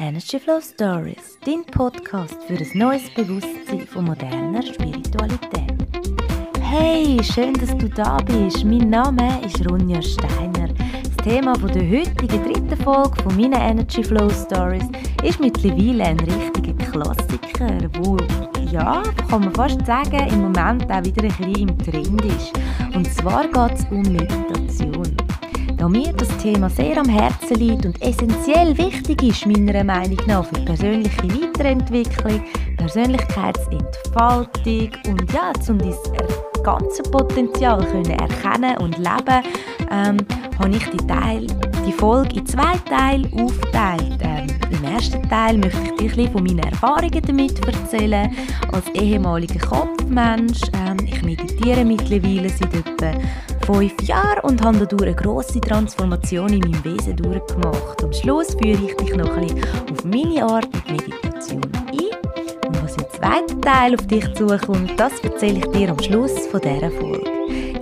Energy Flow Stories, dein Podcast für ein neues Bewusstsein von moderner Spiritualität. Hey, schön, dass du da bist. Mein Name ist Ronja Steiner. Das Thema der heutigen dritten Folge von meinen Energy Flow Stories ist mittlerweile ein richtiger Klassiker, wo ja, kann man fast sagen, im Moment auch wieder ein bisschen im Trend ist. Und zwar geht es um Meditation. Da mir das Thema sehr am Herzen liegt und essentiell wichtig ist, meiner Meinung nach, für persönliche Weiterentwicklung, Persönlichkeitsentfaltung und ja, um dein ganze Potenzial können erkennen und leben, ähm, habe ich die, Teil, die Folge in zwei Teile aufgeteilt. Ähm, Im ersten Teil möchte ich dir ein von meinen Erfahrungen damit erzählen. Als ehemaliger Kopfmensch, ähm, ich meditiere mittlerweile seit etwa fünf Jahren und habe dadurch eine grosse Transformation in meinem Wesen durchgemacht. Am Schluss führe ich dich noch ein bisschen auf meine Art mit Meditation ein. Und was im zweiten Teil auf dich zukommt, das erzähle ich dir am Schluss von dieser Folge.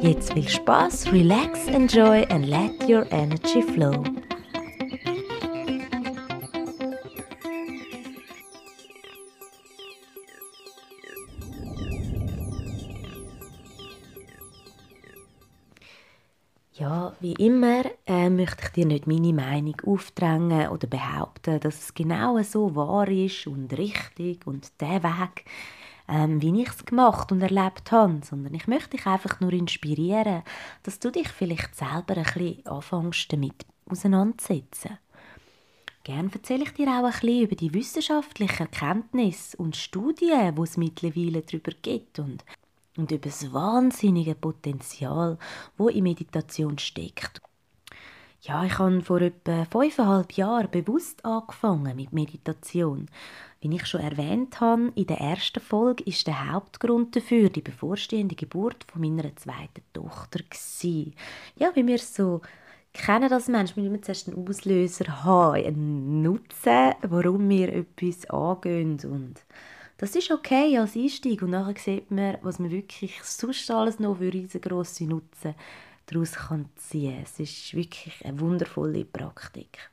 Jetzt viel Spaß, relax, enjoy and let your energy flow. Wie immer äh, möchte ich dir nicht meine Meinung aufdrängen oder behaupten, dass es genau so wahr ist und richtig und der Weg, ähm, wie ich es gemacht und erlebt habe, sondern ich möchte dich einfach nur inspirieren, dass du dich vielleicht selber ein bisschen anfängst damit auseinanderzusetzen. Gerne erzähle ich dir auch ein bisschen über die wissenschaftlichen Erkenntnisse und Studien, die es mittlerweile darüber gibt und und über das wahnsinnige Potenzial, wo in Meditation steckt. Ja, ich habe vor etwa fünfeinhalb Jahren bewusst angefangen mit Meditation. Wie ich schon erwähnt habe, in der ersten Folge ist der Hauptgrund dafür die bevorstehende Geburt von meiner zweiten Tochter gewesen. Ja, wie wir so kennen das Mensch, wir müssen zuerst einen Auslöser haben, einen Nutzen, warum wir etwas angehen und das ist okay als Einstieg und nachher sieht man, was man wirklich sonst alles noch für riesengroße Nutzen daraus kann ziehen. Es ist wirklich eine wundervolle Praktik.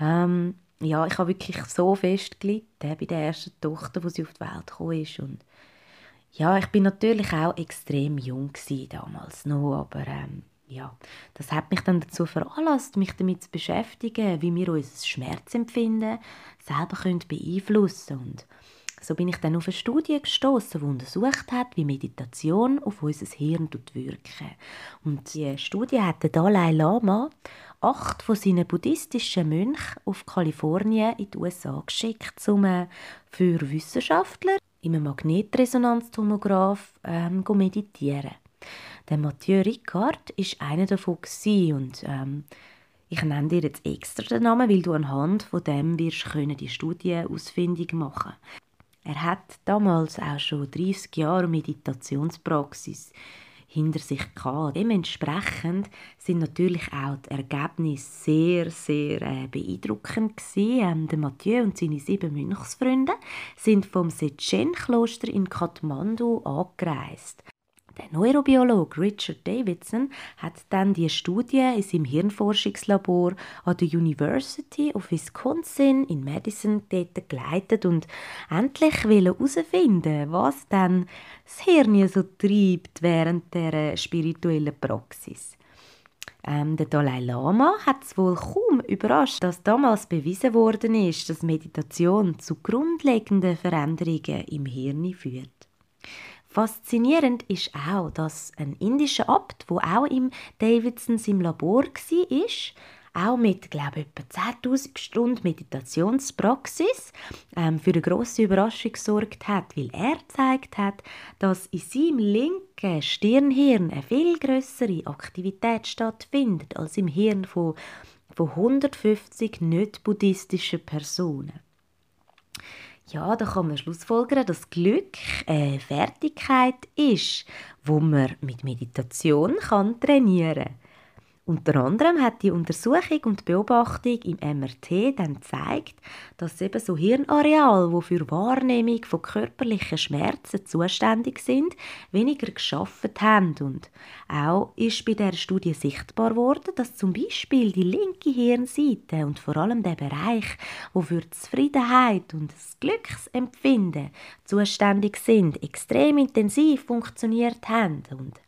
Ähm, ja, ich habe wirklich so fest gelitten bei der ersten Tochter, wo sie auf die Welt gekommen ist und ja, ich bin natürlich auch extrem jung damals noch, aber ähm, ja, das hat mich dann dazu veranlasst, mich damit zu beschäftigen, wie wir unser Schmerzempfinden selber können beeinflussen können. So bin ich dann auf eine Studie gestoßen, die untersucht hat, wie Meditation auf unser Hirn wirken. Und die Studie hat der Dalai Lama acht von seinen buddhistischen Mönchen auf Kalifornien in die USA geschickt, um äh, für Wissenschaftler in einem Magnetresonanztomograph ähm, meditieren. Der Mathieu Ricard ist einer davon und ähm, ich nenne dir jetzt extra den Namen, weil du anhand von dem wirst können die Studie ausfindig machen. Er hat damals auch schon 30 Jahre Meditationspraxis hinter sich gehabt. Dementsprechend sind natürlich auch die Ergebnisse sehr, sehr äh, beeindruckend gewesen. Ähm, Mathieu und seine sieben Mönchsfreunde sind vom Sechen-Kloster in Kathmandu angereist. Der Neurobiologe Richard Davidson hat dann die Studie in seinem Hirnforschungslabor an der University of Wisconsin in Madison dort geleitet und endlich herausfinden, was dann das Hirn so treibt während der spirituellen Praxis. Ähm, der Dalai Lama hat es wohl kaum überrascht, dass damals bewiesen worden ist, dass Meditation zu grundlegenden Veränderungen im Hirn führt. Faszinierend ist auch, dass ein indischer Abt, wo auch im Davidsons im Labor war, auch mit, glaube etwa 10.000 Stunden Meditationspraxis ähm, für eine grosse Überraschung gesorgt hat, weil er gezeigt hat, dass in seinem linken Stirnhirn eine viel größere Aktivität stattfindet als im Hirn von, von 150 nicht-buddhistischen Personen. Ja, da kann man schlussfolgern, dass Glück eine Fertigkeit ist, wo man mit Meditation kann trainieren kann. Unter anderem hat die Untersuchung und Beobachtung im MRT dann gezeigt, dass eben so Hirnareale, die für Wahrnehmung von körperlichen Schmerzen zuständig sind, weniger geschafft haben. Und auch ist bei der Studie sichtbar worden, dass zum Beispiel die linke Hirnseite und vor allem der Bereich, wo für Zufriedenheit und das Glücksempfinden zuständig sind, extrem intensiv funktioniert haben. Und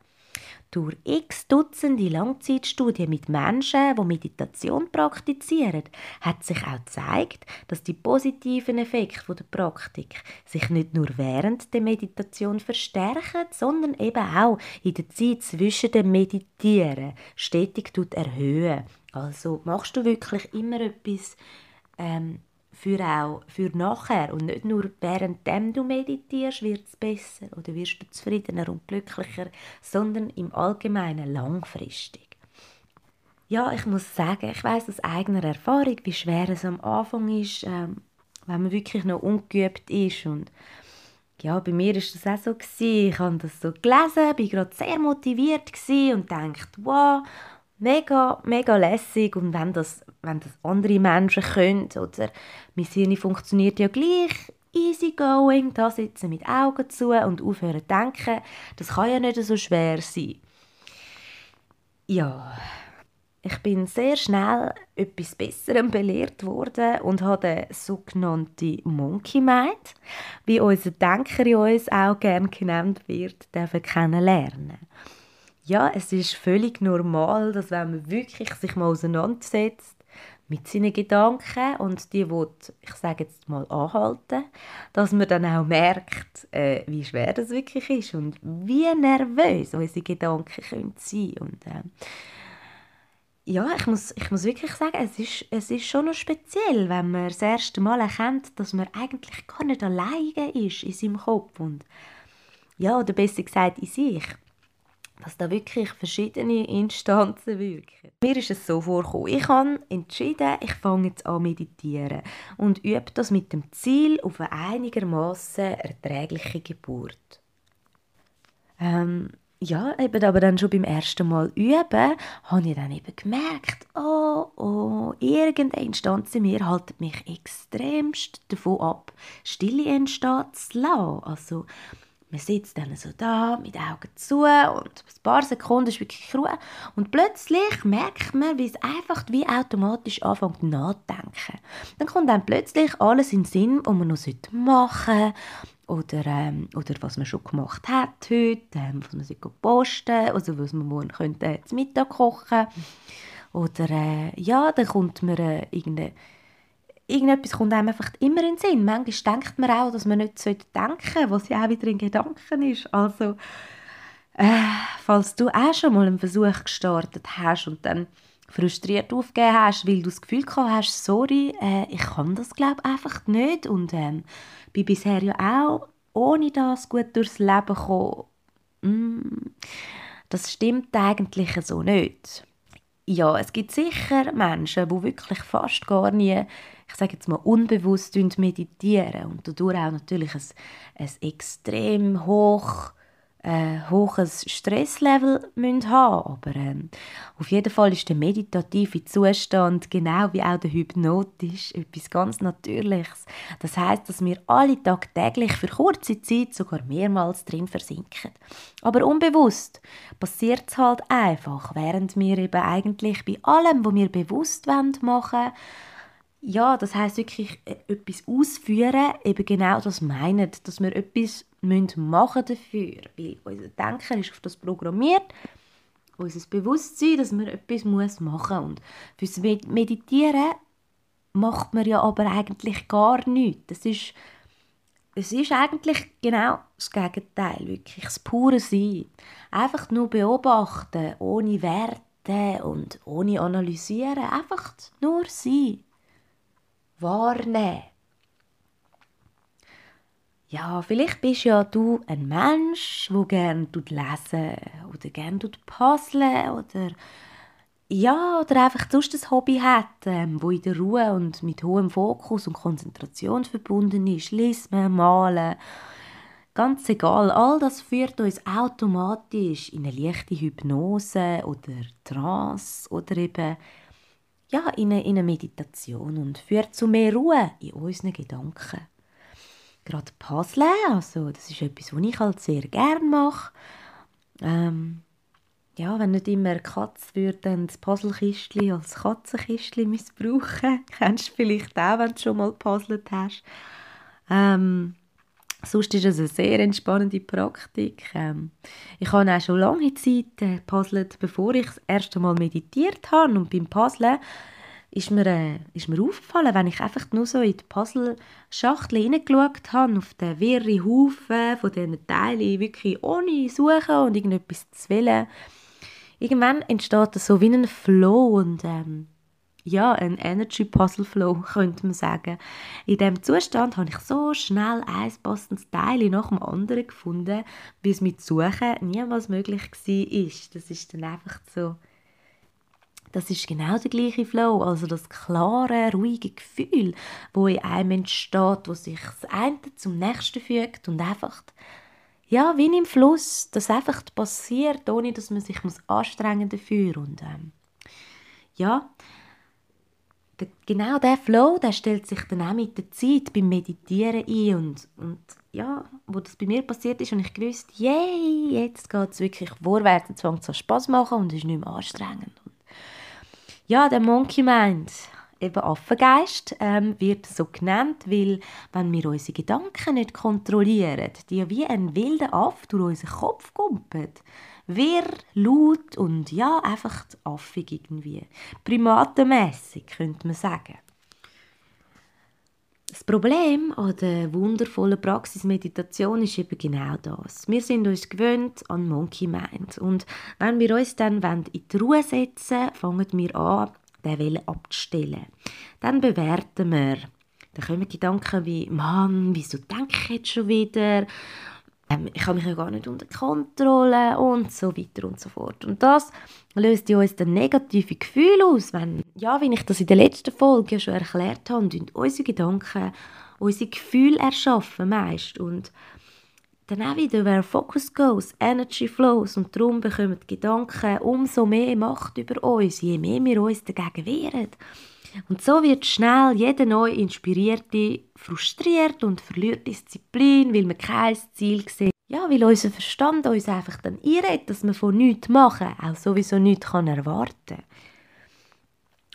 durch x Dutzende Langzeitstudien mit Menschen, die Meditation praktizieren, hat sich auch gezeigt, dass die positiven Effekte der Praktik sich nicht nur während der Meditation verstärken, sondern eben auch in der Zeit zwischen dem Meditieren stetig erhöhen. Also machst du wirklich immer etwas ähm, für auch für nachher und nicht nur währenddem du meditierst, wird es besser oder wirst du zufriedener und glücklicher, sondern im Allgemeinen langfristig. Ja, ich muss sagen, ich weiß aus eigener Erfahrung, wie schwer es am Anfang ist, ähm, wenn man wirklich noch ungeübt ist und ja, bei mir ist das auch so gewesen. Ich habe das so gelesen, bin gerade sehr motiviert und dachte, wow, mega, mega lässig und wenn das, wenn das andere Menschen können oder? Mein Hirn funktioniert ja gleich. Easy going, da sitzen mit Augen zu und aufhören zu denken, das kann ja nicht so schwer sein. Ja, ich bin sehr schnell etwas Besserem belehrt worden und habe den sogenannten Monkey Mind, wie unser Denker in uns auch gerne genannt wird, kennenlernen ja, es ist völlig normal, dass wenn man wirklich sich mal auseinandersetzt mit seinen Gedanken und die will, ich sage jetzt mal, anhalten, dass man dann auch merkt, äh, wie schwer das wirklich ist und wie nervös unsere Gedanken können sein. Und äh, ja, ich muss, ich muss wirklich sagen, es ist, es ist schon noch speziell, wenn man das erste Mal erkennt, dass man eigentlich gar nicht alleine ist in seinem Kopf und ja, oder besser gesagt in sich dass da wirklich verschiedene Instanzen wirken. Mir ist es so vorgekommen, ich habe entschieden, ich fange jetzt an meditieren und übe das mit dem Ziel auf eine einigermaßen erträgliche Geburt. Ähm, ja, eben aber dann schon beim ersten Mal üben, habe ich dann eben gemerkt, oh, oh, irgendeine Instanz in mir haltet mich extremst davon ab, Stille entstehen zu lassen. Also, man sitzt dann so da, mit Augen zu und ein paar Sekunden ist wirklich Ruhe. Und plötzlich merkt man, wie es einfach wie automatisch anfängt nachzudenken. Dann kommt dann plötzlich alles in den Sinn, was man noch machen sollte oder, ähm, oder was man schon gemacht hat heute, ähm, was man posten also was man morgen könnte zum Mittag kochen oder äh, ja, dann kommt man äh, irgendeine irgendetwas kommt einem einfach immer in den Sinn. Manchmal denkt man auch, dass man nicht denken sollte, was ja auch wieder in Gedanken ist. Also, äh, falls du auch schon mal einen Versuch gestartet hast und dann frustriert aufgegeben hast, weil du das Gefühl gehabt hast, sorry, äh, ich kann das glaube einfach nicht und ähm, bin bisher ja auch ohne das gut durchs Leben gekommen. Mm, das stimmt eigentlich so nicht. Ja, es gibt sicher Menschen, die wirklich fast gar nie ich sage jetzt mal, unbewusst meditieren und dadurch auch natürlich ein, ein extrem hoch, äh, hohes Stresslevel haben Aber ähm, auf jeden Fall ist der meditative Zustand, genau wie auch der hypnotisch, etwas ganz Natürliches. Das heißt, dass wir alle tagtäglich für kurze Zeit sogar mehrmals drin versinken. Aber unbewusst passiert es halt einfach, während wir eben eigentlich bei allem, was wir bewusst machen wollen, ja, das heißt wirklich äh, etwas ausführen, eben genau das meinen, dass wir etwas machen dafür, weil unser Denken ist auf das programmiert, unser Bewusstsein, dass man etwas muss machen und fürs Meditieren macht man ja aber eigentlich gar nichts. Das ist, es ist eigentlich genau das Gegenteil, wirklich das pure Sein. Einfach nur beobachten, ohne Werte und ohne analysieren, einfach nur sein wahrnehmen. Ja, vielleicht bist ja du ein Mensch, der gerne lesen oder gerne puzzeln oder ja, oder einfach sonst ein Hobby hat, ähm, wo in der Ruhe und mit hohem Fokus und Konzentration verbunden ist. Lesen, malen, Ganz egal, all das führt uns automatisch in eine leichte Hypnose oder Trance oder eben ja, in, eine, in eine Meditation und führt zu mehr Ruhe in unseren Gedanken. Gerade Puzzle, also das ist etwas, was ich halt sehr gerne mache. Ähm, ja, wenn nicht immer eine Katze würde dann das Puzzlekistchen als Katzenkistchen missbrauchen. Kennst du vielleicht auch, wenn du schon mal gepuzzelt hast. Ähm, sonst ist es eine sehr entspannende Praktik. Ähm, ich habe auch schon lange Zeit äh, puzzelt, bevor ich das erste Mal meditiert habe. Und beim Puzzlen ist mir, äh, ist mir aufgefallen, wenn ich einfach nur so in die Puzzle-Schachtel hineingeschaut habe, auf den wirren Haufen von diesen Teilen, wirklich ohne Suchen und irgendetwas zu wählen, irgendwann entsteht das so wie ein Flow und ähm, ja, ein Energy Puzzle Flow, könnte man sagen. In diesem Zustand habe ich so schnell ein passendes Teil nach dem anderen gefunden, wie es mit Suchen niemals möglich war. Das ist dann einfach so, das ist genau der gleiche Flow, also das klare, ruhige Gefühl, wo in einem entsteht, wo sich das eine zum nächsten fügt und einfach ja, wie im Fluss, das einfach passiert, ohne dass man sich muss anstrengen dafür und ähm, ja, genau der Flow, der stellt sich dann auch mit der Zeit beim Meditieren ein und, und ja, wo das bei mir passiert ist und ich gewusst, yay, jetzt geht es wirklich vorwärts, jetzt fängt es Spaß machen und ist nicht mehr anstrengend. Und ja, der Monkey Mind, eben Affengeist, ähm, wird so genannt, weil wenn wir unsere Gedanken nicht kontrollieren, die wie ein wilder Aff durch unseren Kopf kumpelt, wirr, laut und ja, einfach affig irgendwie. Primatenmässig, könnte man sagen. Das Problem an der wundervollen Praxis Meditation ist eben genau das. Wir sind uns gewöhnt an Monkey Mind. Und wenn wir uns dann in die Ruhe setzen fangen wir an, den Wille abzustellen. Dann bewerten wir. Dann kommen Gedanken wie, Mann, wieso denke ich jetzt schon wieder? Ähm, ich habe mich ja gar nicht unter Kontrolle und so weiter und so fort. Und das löst in uns dann negative Gefühle aus, wenn, ja, wie ich das in der letzten Folge schon erklärt habe, und unsere Gedanken unsere Gefühle erschaffen meist und dann auch wieder, where focus goes, energy flows und darum bekommen die Gedanken umso mehr Macht über uns, je mehr wir uns dagegen wehren. Und so wird schnell jeder neu Inspirierte frustriert und verliert Disziplin, weil man kein Ziel sieht. Ja, weil unser Verstand uns einfach dann einredet, dass man von nichts machen, auch sowieso nichts kann erwarten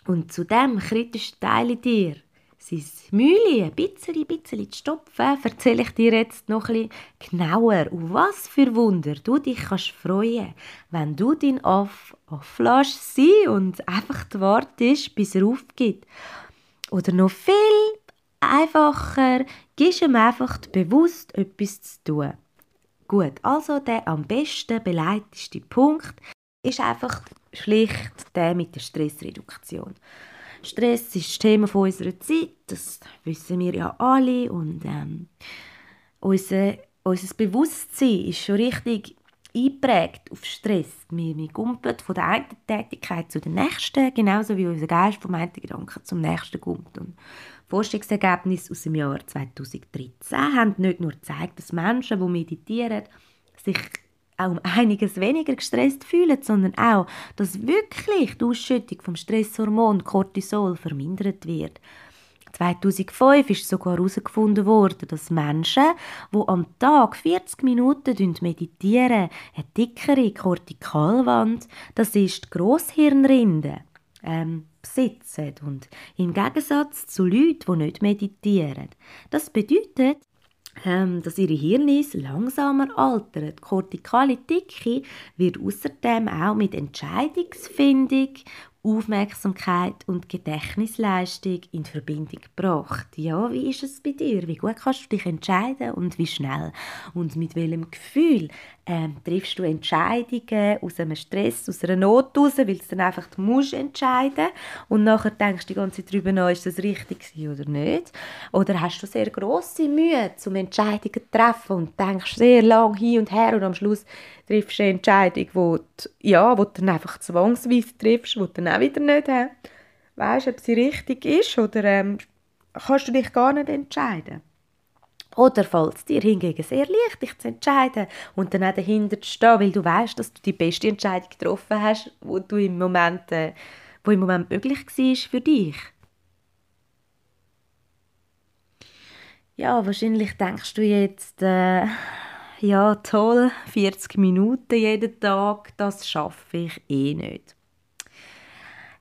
Und zu dem kritischen Teil in dir, sein Mühle ein bisschen, bisschen zu stopfen, erzähle ich dir jetzt noch ein bisschen genauer, auf was für Wunder du dich kannst freuen, wenn du dein Aff lässt sein und einfach wartest, bis er aufgibt. Oder noch viel einfacher, gibst ihm einfach bewusst etwas zu tun. Gut, also der am besten beleiteste Punkt ist einfach schlicht der mit der Stressreduktion. Stress ist das Thema von unserer Zeit, das wissen wir ja alle. Und ähm, unser, unser Bewusstsein ist schon richtig eingeprägt auf Stress. Wir, wir kumpeln von der einen Tätigkeit zu der nächsten, genauso wie unser Geist vom einen Gedanken zum nächsten kommt. Und Forschungsergebnisse aus dem Jahr 2013 haben nicht nur gezeigt, dass Menschen, die meditieren, sich auch um einiges weniger gestresst fühlen, sondern auch, dass wirklich die Ausschüttung vom Stresshormon Cortisol vermindert wird. 2005 ist sogar herausgefunden worden, dass Menschen, die am Tag 40 Minuten meditieren, eine dickere Kortikalwand, das ist die Grosshirnrinde, ähm, besitzen. Und im Gegensatz zu Leuten, die nicht meditieren. Das bedeutet, ähm, dass ihre Hirnis langsamer altern. Die kortikale Dicke wird außerdem auch mit Entscheidungsfindung Aufmerksamkeit und Gedächtnisleistung in Verbindung gebracht. Ja, wie ist es bei dir? Wie gut kannst du dich entscheiden und wie schnell? Und mit welchem Gefühl ähm, triffst du Entscheidungen aus einem Stress, aus einer Not raus, weil du dann einfach musst entscheiden und nachher denkst du die ganze Zeit darüber nach, ist das richtig oder nicht? Oder hast du sehr große Mühe, zum Entscheidungen zu treffen und denkst sehr lang hin und her und am Schluss triffst du eine Entscheidung, wo du, ja, wo du dann einfach zwangsweise triffst, wo du dann auch wieder nicht äh, weißt, ob sie richtig ist oder ähm, kannst du dich gar nicht entscheiden. Oder fällt es dir hingegen sehr leicht, dich zu entscheiden und dann auch dahinter zu stehen, weil du weißt, dass du die beste Entscheidung getroffen hast, wo du im Moment, äh, wo im Moment möglich war für dich. Ja, wahrscheinlich denkst du jetzt, äh, ja toll, 40 Minuten jeden Tag, das schaffe ich eh nicht.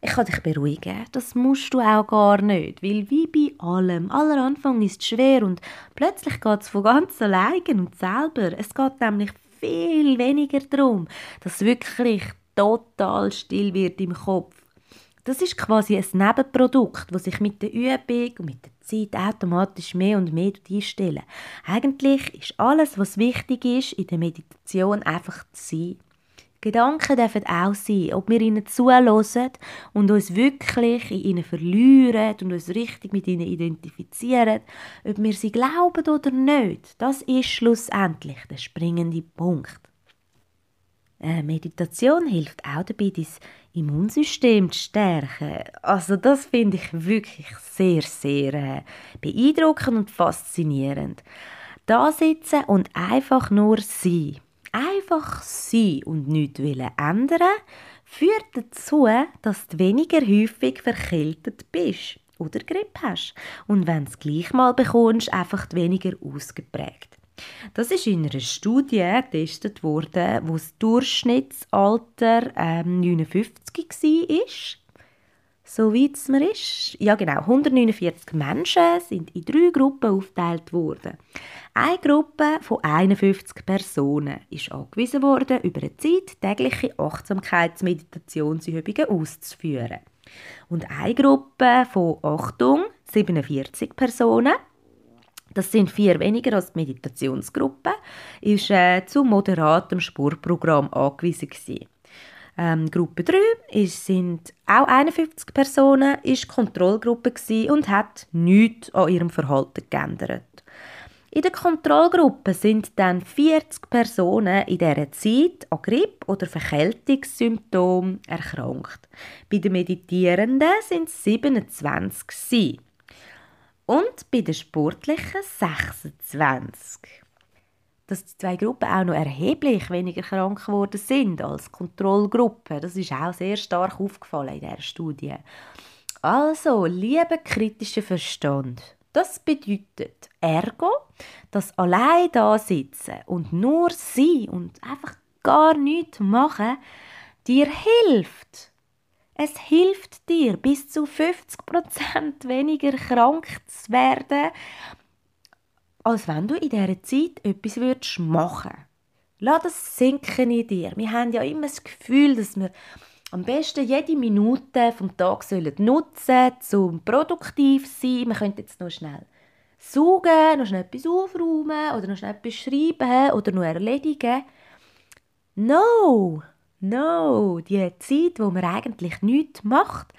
Ich kann dich beruhigen, das musst du auch gar nicht, weil wie bei allem, aller Anfang ist es schwer und plötzlich geht es von ganz allein und selber. Es geht nämlich viel weniger darum, dass wirklich total still wird im Kopf. Das ist quasi ein Nebenprodukt, das sich mit der Übung und mit der Zeit automatisch mehr und mehr einstellen. Eigentlich ist alles, was wichtig ist in der Meditation, einfach zu sein. Gedanken dürfen auch sein, ob wir ihnen zuhören und uns wirklich in ihnen verlieren und uns richtig mit ihnen identifizieren, ob wir sie glauben oder nicht. Das ist schlussendlich der springende Punkt. Äh, Meditation hilft auch dabei, dein Immunsystem zu stärken. Also das finde ich wirklich sehr, sehr äh, beeindruckend und faszinierend. Da sitzen und einfach nur sein einfach sein und nichts ändern führt dazu, dass du weniger häufig verkältet bist oder Grippe hast. Und wenn du es gleich mal bekommst, einfach weniger ausgeprägt. Das ist in einer Studie getestet worden, wo das Durchschnittsalter ähm, 59 war so wie es mir ist. Ja genau, 149 Menschen sind in drei Gruppen aufgeteilt worden. Eine Gruppe von 51 Personen ist angewiesen worden, über eine Zeit tägliche Achtsamkeitsmeditationsübungen auszuführen. Und eine Gruppe von, Achtung, 47 Personen, das sind vier weniger als die Meditationsgruppe, ist äh, zu moderatem Spurprogramm angewiesen gewesen. Ähm, Gruppe 3 ist, sind auch 51 Personen, ist Kontrollgruppe und hat nichts an ihrem Verhalten geändert. In der Kontrollgruppe sind dann 40 Personen in dieser Zeit an Grippe- oder Verkältungssymptomen erkrankt. Bei den Meditierenden sind es 27 und bei den Sportlichen 26 dass die zwei Gruppen auch noch erheblich weniger krank geworden sind als Kontrollgruppe. Das ist auch sehr stark aufgefallen in dieser Studie. Also, lieber kritischer Verstand. Das bedeutet ergo, dass allein da sitzen und nur sie und einfach gar nichts machen, dir hilft. Es hilft dir, bis zu 50% weniger krank zu werden, als wenn du in dieser Zeit etwas würdest machen würdest. Lass das sinken in dir. Wir haben ja immer das Gefühl, dass wir am besten jede Minute vom Tag sollen nutzen sollen, um produktiv zu sein. Wir könnten jetzt noch schnell saugen, noch schnell etwas aufräumen oder noch schnell etwas schreiben oder noch erledigen. No! No! Die Zeit, wo man eigentlich nichts macht,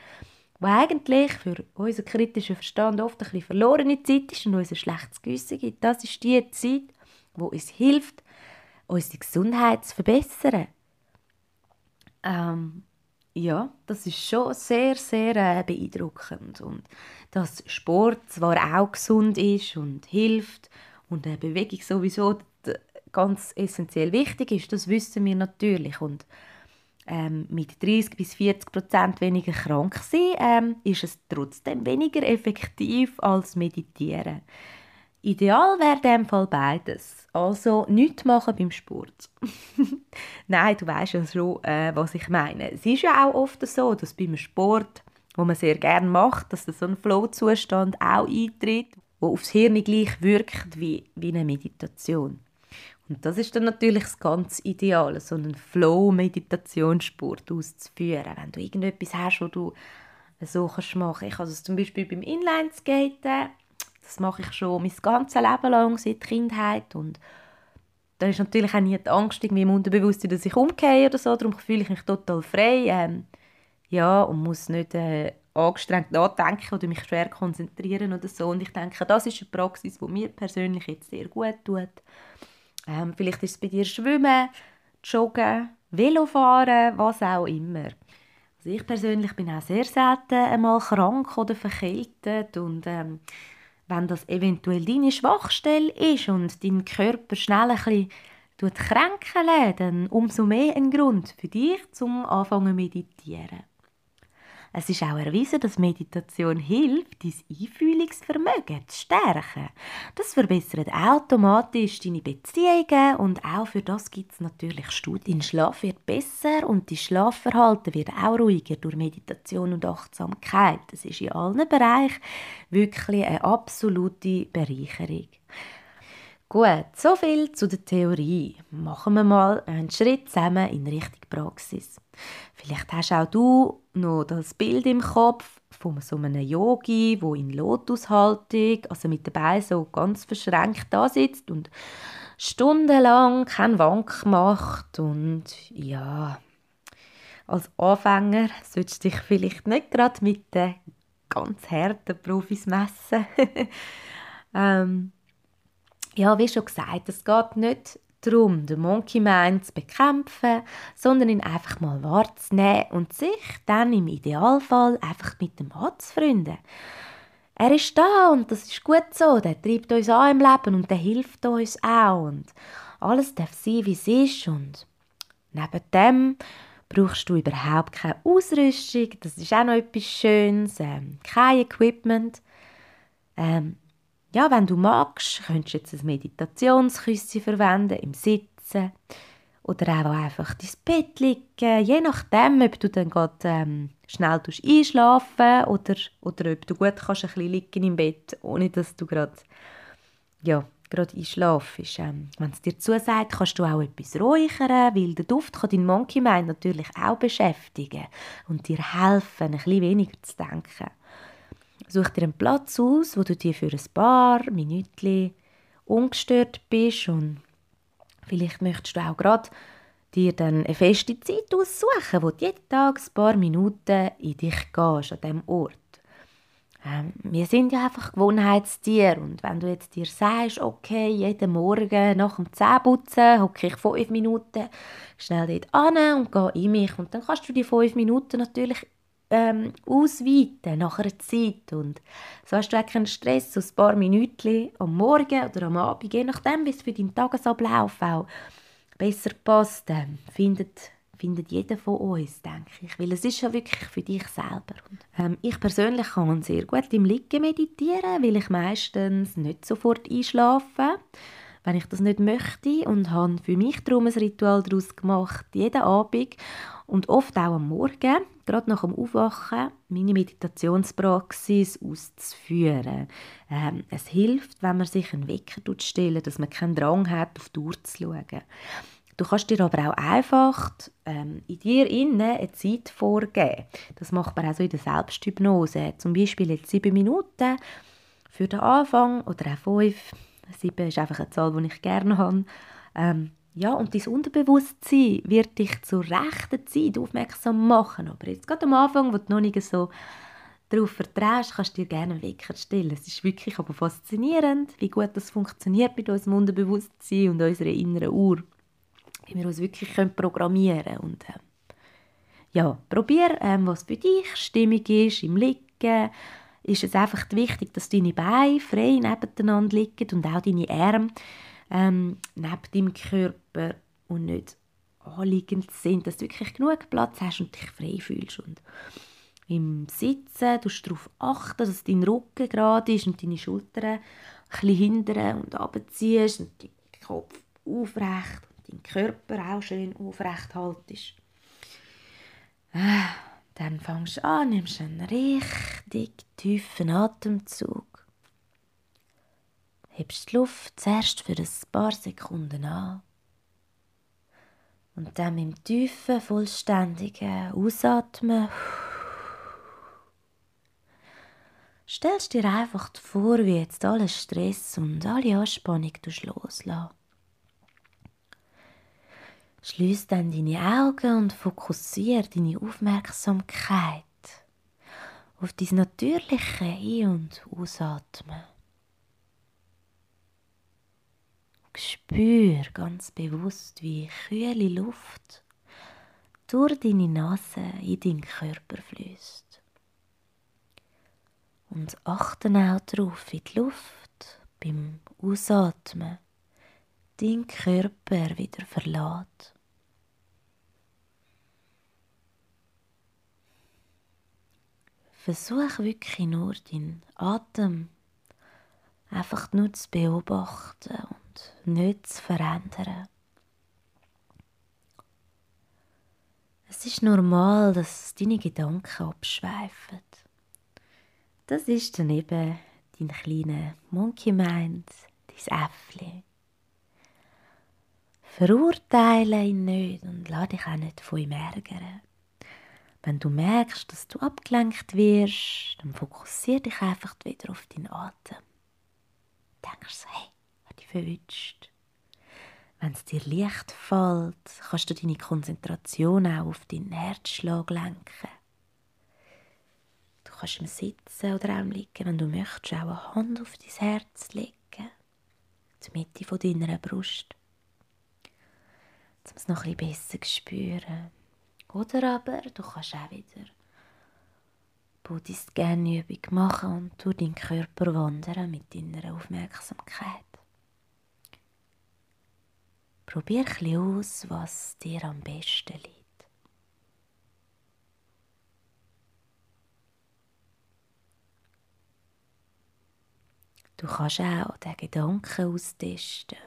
wo eigentlich für unseren kritischen Verstand oft ein bisschen verlorene Zeit ist und uns ein schlechtes Gewissen gibt. Das ist die Zeit, wo uns hilft, unsere Gesundheit zu verbessern. Ähm, ja, das ist schon sehr, sehr äh, beeindruckend. Und dass Sport zwar auch gesund ist und hilft und äh, Bewegung sowieso ganz essentiell wichtig ist, das wissen wir natürlich. Und ähm, mit 30 bis 40 Prozent weniger krank sind, ähm, ist es trotzdem weniger effektiv als meditieren. Ideal wäre in dem Fall beides. Also nichts machen beim Sport. Nein, du weißt ja schon, äh, was ich meine. Es ist ja auch oft so, dass beim Sport, wo man sehr gerne macht, dass so ein Flow-Zustand auch eintritt, wo aufs Hirn gleich wirkt wie, wie eine Meditation. Und das ist dann natürlich das ganz Ideale, so einen Flow-Meditationssport auszuführen. Wenn du irgendetwas hast, wo du so kannst machen. Ich also zum Beispiel beim Inlineskaten, das mache ich schon mein ganzes Leben lang, seit Kindheit und da ist natürlich auch nie die Angst irgendwie im Unterbewusstsein, dass ich umgehe oder so, darum fühle ich mich total frei. Ähm, ja, und muss nicht äh, angestrengt nachdenken oder mich schwer konzentrieren oder so. Und ich denke, das ist eine Praxis, die mir persönlich jetzt sehr gut tut. Ähm, vielleicht ist es bei dir Schwimmen, Joggen, Velofahren, was auch immer. Also ich persönlich bin auch sehr selten einmal krank oder verkältet und ähm, wenn das eventuell deine Schwachstelle ist und dein Körper schnell ein bisschen kränkeln, dann umso mehr ein Grund für dich zum Anfangen meditieren. Es ist auch erwiesen, dass Meditation hilft, dein Einfühlungsvermögen zu stärken. Das verbessert automatisch deine Beziehungen und auch für das gibt es natürlich Studien. Dein Schlaf wird besser und dein Schlafverhalten wird auch ruhiger durch Meditation und Achtsamkeit. Das ist in allen Bereichen wirklich eine absolute Bereicherung. Gut, so viel zu der Theorie. Machen wir mal einen Schritt zusammen in Richtung Praxis. Vielleicht hast auch du noch das Bild im Kopf von so einem Yogi, wo in Lotushaltung, also mit den Beinen so ganz verschränkt da sitzt und stundenlang keinen Wank macht und ja, als Anfänger solltest du dich vielleicht nicht gerade mit den ganz harten Profis messen. ähm, ja, wie schon gesagt, es geht nicht darum, den Monkey Mind zu bekämpfen, sondern ihn einfach mal wahrzunehmen und sich dann im Idealfall einfach mit dem anzufreunden. Er ist da und das ist gut so, der treibt uns an im Leben und der hilft uns auch. Und alles darf sein, wie es ist. Und neben dem brauchst du überhaupt keine Ausrüstung, das ist auch noch etwas Schönes, ähm, kein Equipment. Ähm, ja, wenn du magst, könntest du jetzt ein Meditationsküsschen verwenden, im Sitzen oder auch einfach dein Bett liegen, je nachdem, ob du dann grad, ähm, schnell einschlafen oder, oder ob du gut kannst ein bisschen liegen im Bett, ohne dass du gerade ja, gerade einschlafst. Ähm, Wenn es dir zusagt, kannst du auch etwas räuchern, weil der Duft kann dein Monkey Mind natürlich auch beschäftigen und dir helfen, ein bisschen weniger zu denken. Such dir einen Platz aus, wo du dir für ein paar Minuten ungestört bist und vielleicht möchtest du auch gerade dir dann eine feste Zeit aussuchen, wo du jeden Tag ein paar Minuten in dich gehst, an diesem Ort. Ähm, wir sind ja einfach Gewohnheitstiere und wenn du jetzt dir sagst, okay, jeden Morgen nach dem Zähneputzen hocke ich fünf Minuten schnell dort an und gehe in mich und dann kannst du die fünf Minuten natürlich ähm, ausweiten nach einer Zeit. Und so hast du auch keinen Stress, so ein paar Minuten am Morgen oder am Abend, je nachdem, wie es für deinen Tagesablauf auch besser passt, äh, findet, findet jeder von uns, denke ich. Weil es ist ja wirklich für dich selber. Und, ähm, ich persönlich kann sehr gut im Liegen meditieren, weil ich meistens nicht sofort einschlafe wenn ich das nicht möchte und habe für mich darum ein Ritual daraus gemacht, jeden Abend und oft auch am Morgen, gerade nach dem Aufwachen, meine Meditationspraxis auszuführen. Ähm, es hilft, wenn man sich einen Wecker stellen, dass man keinen Drang hat, auf die Uhr zu schauen. Du kannst dir aber auch einfach ähm, in dir innen eine Zeit vorgeben. Das macht man auch so in der Selbsthypnose. Zum Beispiel jetzt sieben Minuten für den Anfang oder auch fünf. Sieben ist einfach eine Zahl, die ich gerne habe. Ähm, ja, und dein Unterbewusstsein wird dich zur rechten Zeit aufmerksam machen. Aber jetzt gerade am Anfang, wo du noch nicht so darauf vertraust, kannst du dir gerne einen Wecker stellen. Es ist wirklich aber faszinierend, wie gut das funktioniert mit unserem Unterbewusstsein und unserer inneren Uhr. Wie wir uns wirklich können programmieren können. Äh, ja, probier, ähm, was für dich stimmig ist, im Liegen. Ist es einfach wichtig, dass deine Beine frei nebeneinander liegen und auch deine Arme ähm, neben deinem Körper und nicht anliegend sind, dass du wirklich genug Platz hast und dich frei fühlst. Und im Sitzen tust du darauf achten, dass dein Rücken gerade ist und deine Schultern ein bisschen hindern und abziehst und deinen Kopf aufrecht und deinen Körper auch schön aufrecht haltest. Äh, dann fängst du an, nimmst einen richtig tiefen Atemzug hebst die Luft zuerst für ein paar Sekunden an und dann dem tiefen, vollständigen Ausatmen stellst dir einfach vor, wie jetzt alle Stress und alle Anspannung loslassen. Schließ dann deine Augen und fokussiere deine Aufmerksamkeit auf dein natürliche Ein- und Ausatmen. Spür ganz bewusst, wie kühle Luft durch deine Nase in deinen Körper fließt. Und achten auch darauf, wie die Luft beim Ausatmen deinen Körper wieder verlässt. Versuch wirklich nur deinen Atem einfach nur zu beobachten und nicht zu verändern. Es ist normal, dass deine Gedanken abschweifen. Das ist dann eben dein kleiner Monkey Mind, dein Äffli. Verurteile ihn nicht und lass dich auch nicht von ihm ärgern. Wenn du merkst, dass du abgelenkt wirst, dann fokussiere dich einfach wieder auf deinen Atem. Denkst so, hey, verwünscht. Wenn es dir leicht fällt, kannst du deine Konzentration auch auf deinen Herzschlag lenken. Du kannst im Sitzen oder auch im Liegen, wenn du möchtest, auch eine Hand auf dein Herz legen. Die Mitte von deiner Brust. Um es noch ein bisschen besser zu spüren. Oder aber du kannst auch wieder Bodyscan-Übung machen und durch deinen Körper wandern mit deiner Aufmerksamkeit. Probier ein aus, was dir am besten liegt. Du kannst auch den Gedanken austesten.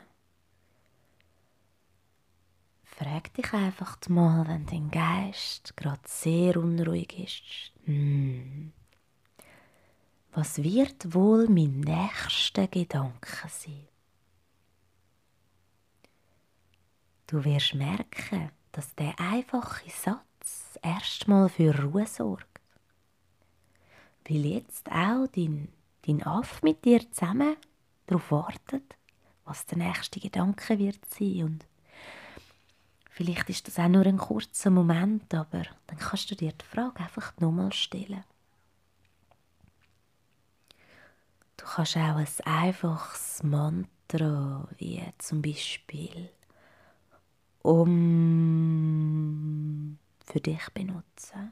Frag dich einfach mal, wenn dein Geist gerade sehr unruhig ist. Hm. Was wird wohl mein nächster Gedanke sein? Du wirst merken, dass der einfache Satz erstmal für Ruhe sorgt. Weil jetzt auch dein, dein Aff mit dir zusammen darauf wartet, was der nächste Gedanke wird sein und Vielleicht ist das auch nur ein kurzer Moment, aber dann kannst du dir die Frage einfach nochmal stellen. Du kannst auch ein einfaches Mantra, wie zum Beispiel Um für dich benutzen.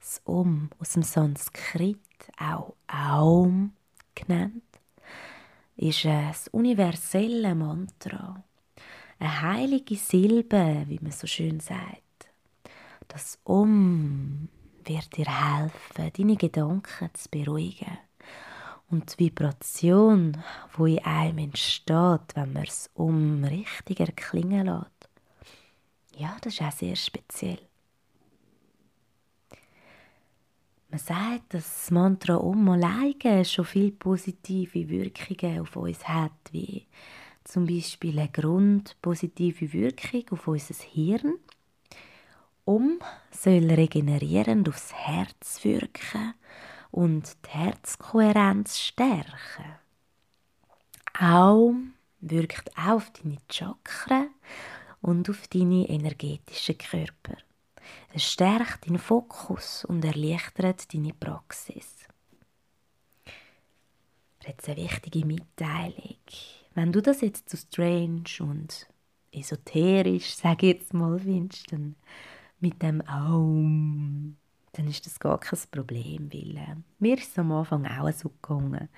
Das Um aus dem Sanskrit, auch Aum genannt, ist ein universelles Mantra eine heilige Silbe, wie man so schön sagt. Das Um wird dir helfen, deine Gedanken zu beruhigen. Und die Vibration, wo in einem entsteht, wenn man es Um richtig erklingen lässt, ja, das ist auch sehr speziell. Man sagt, dass das Mantra Um alleine schon viele positive Wirkungen auf uns hat, wie zum Beispiel eine grundpositive Wirkung auf unser Hirn. Um soll regenerierend aufs Herz wirken und die Herzkohärenz stärken. Auch wirkt auch auf deine Chakren und auf deine energetischen Körper. Es stärkt deinen Fokus und erleichtert deine Praxis. Jetzt eine wichtige Mitteilung. Wenn du das jetzt zu strange und esoterisch, sage ich jetzt mal, findest, dann mit dem Aum, dann ist das gar kein Problem, weil äh, mir ist es am Anfang auch so gegangen.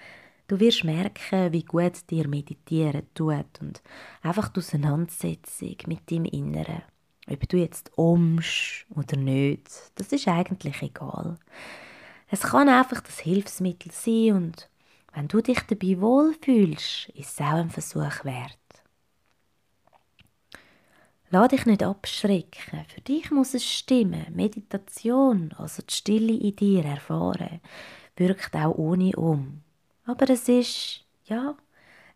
Du wirst merken, wie gut dir Meditieren tut und einfach die Auseinandersetzung mit deinem Inneren. Ob du jetzt umst oder nicht, das ist eigentlich egal. Es kann einfach das Hilfsmittel sein und wenn du dich dabei wohlfühlst, ist es auch ein Versuch wert. Lass dich nicht abschrecken. Für dich muss es stimmen. Meditation, also die Stille in dir erfahren, wirkt auch ohne um. Aber es ist, ja,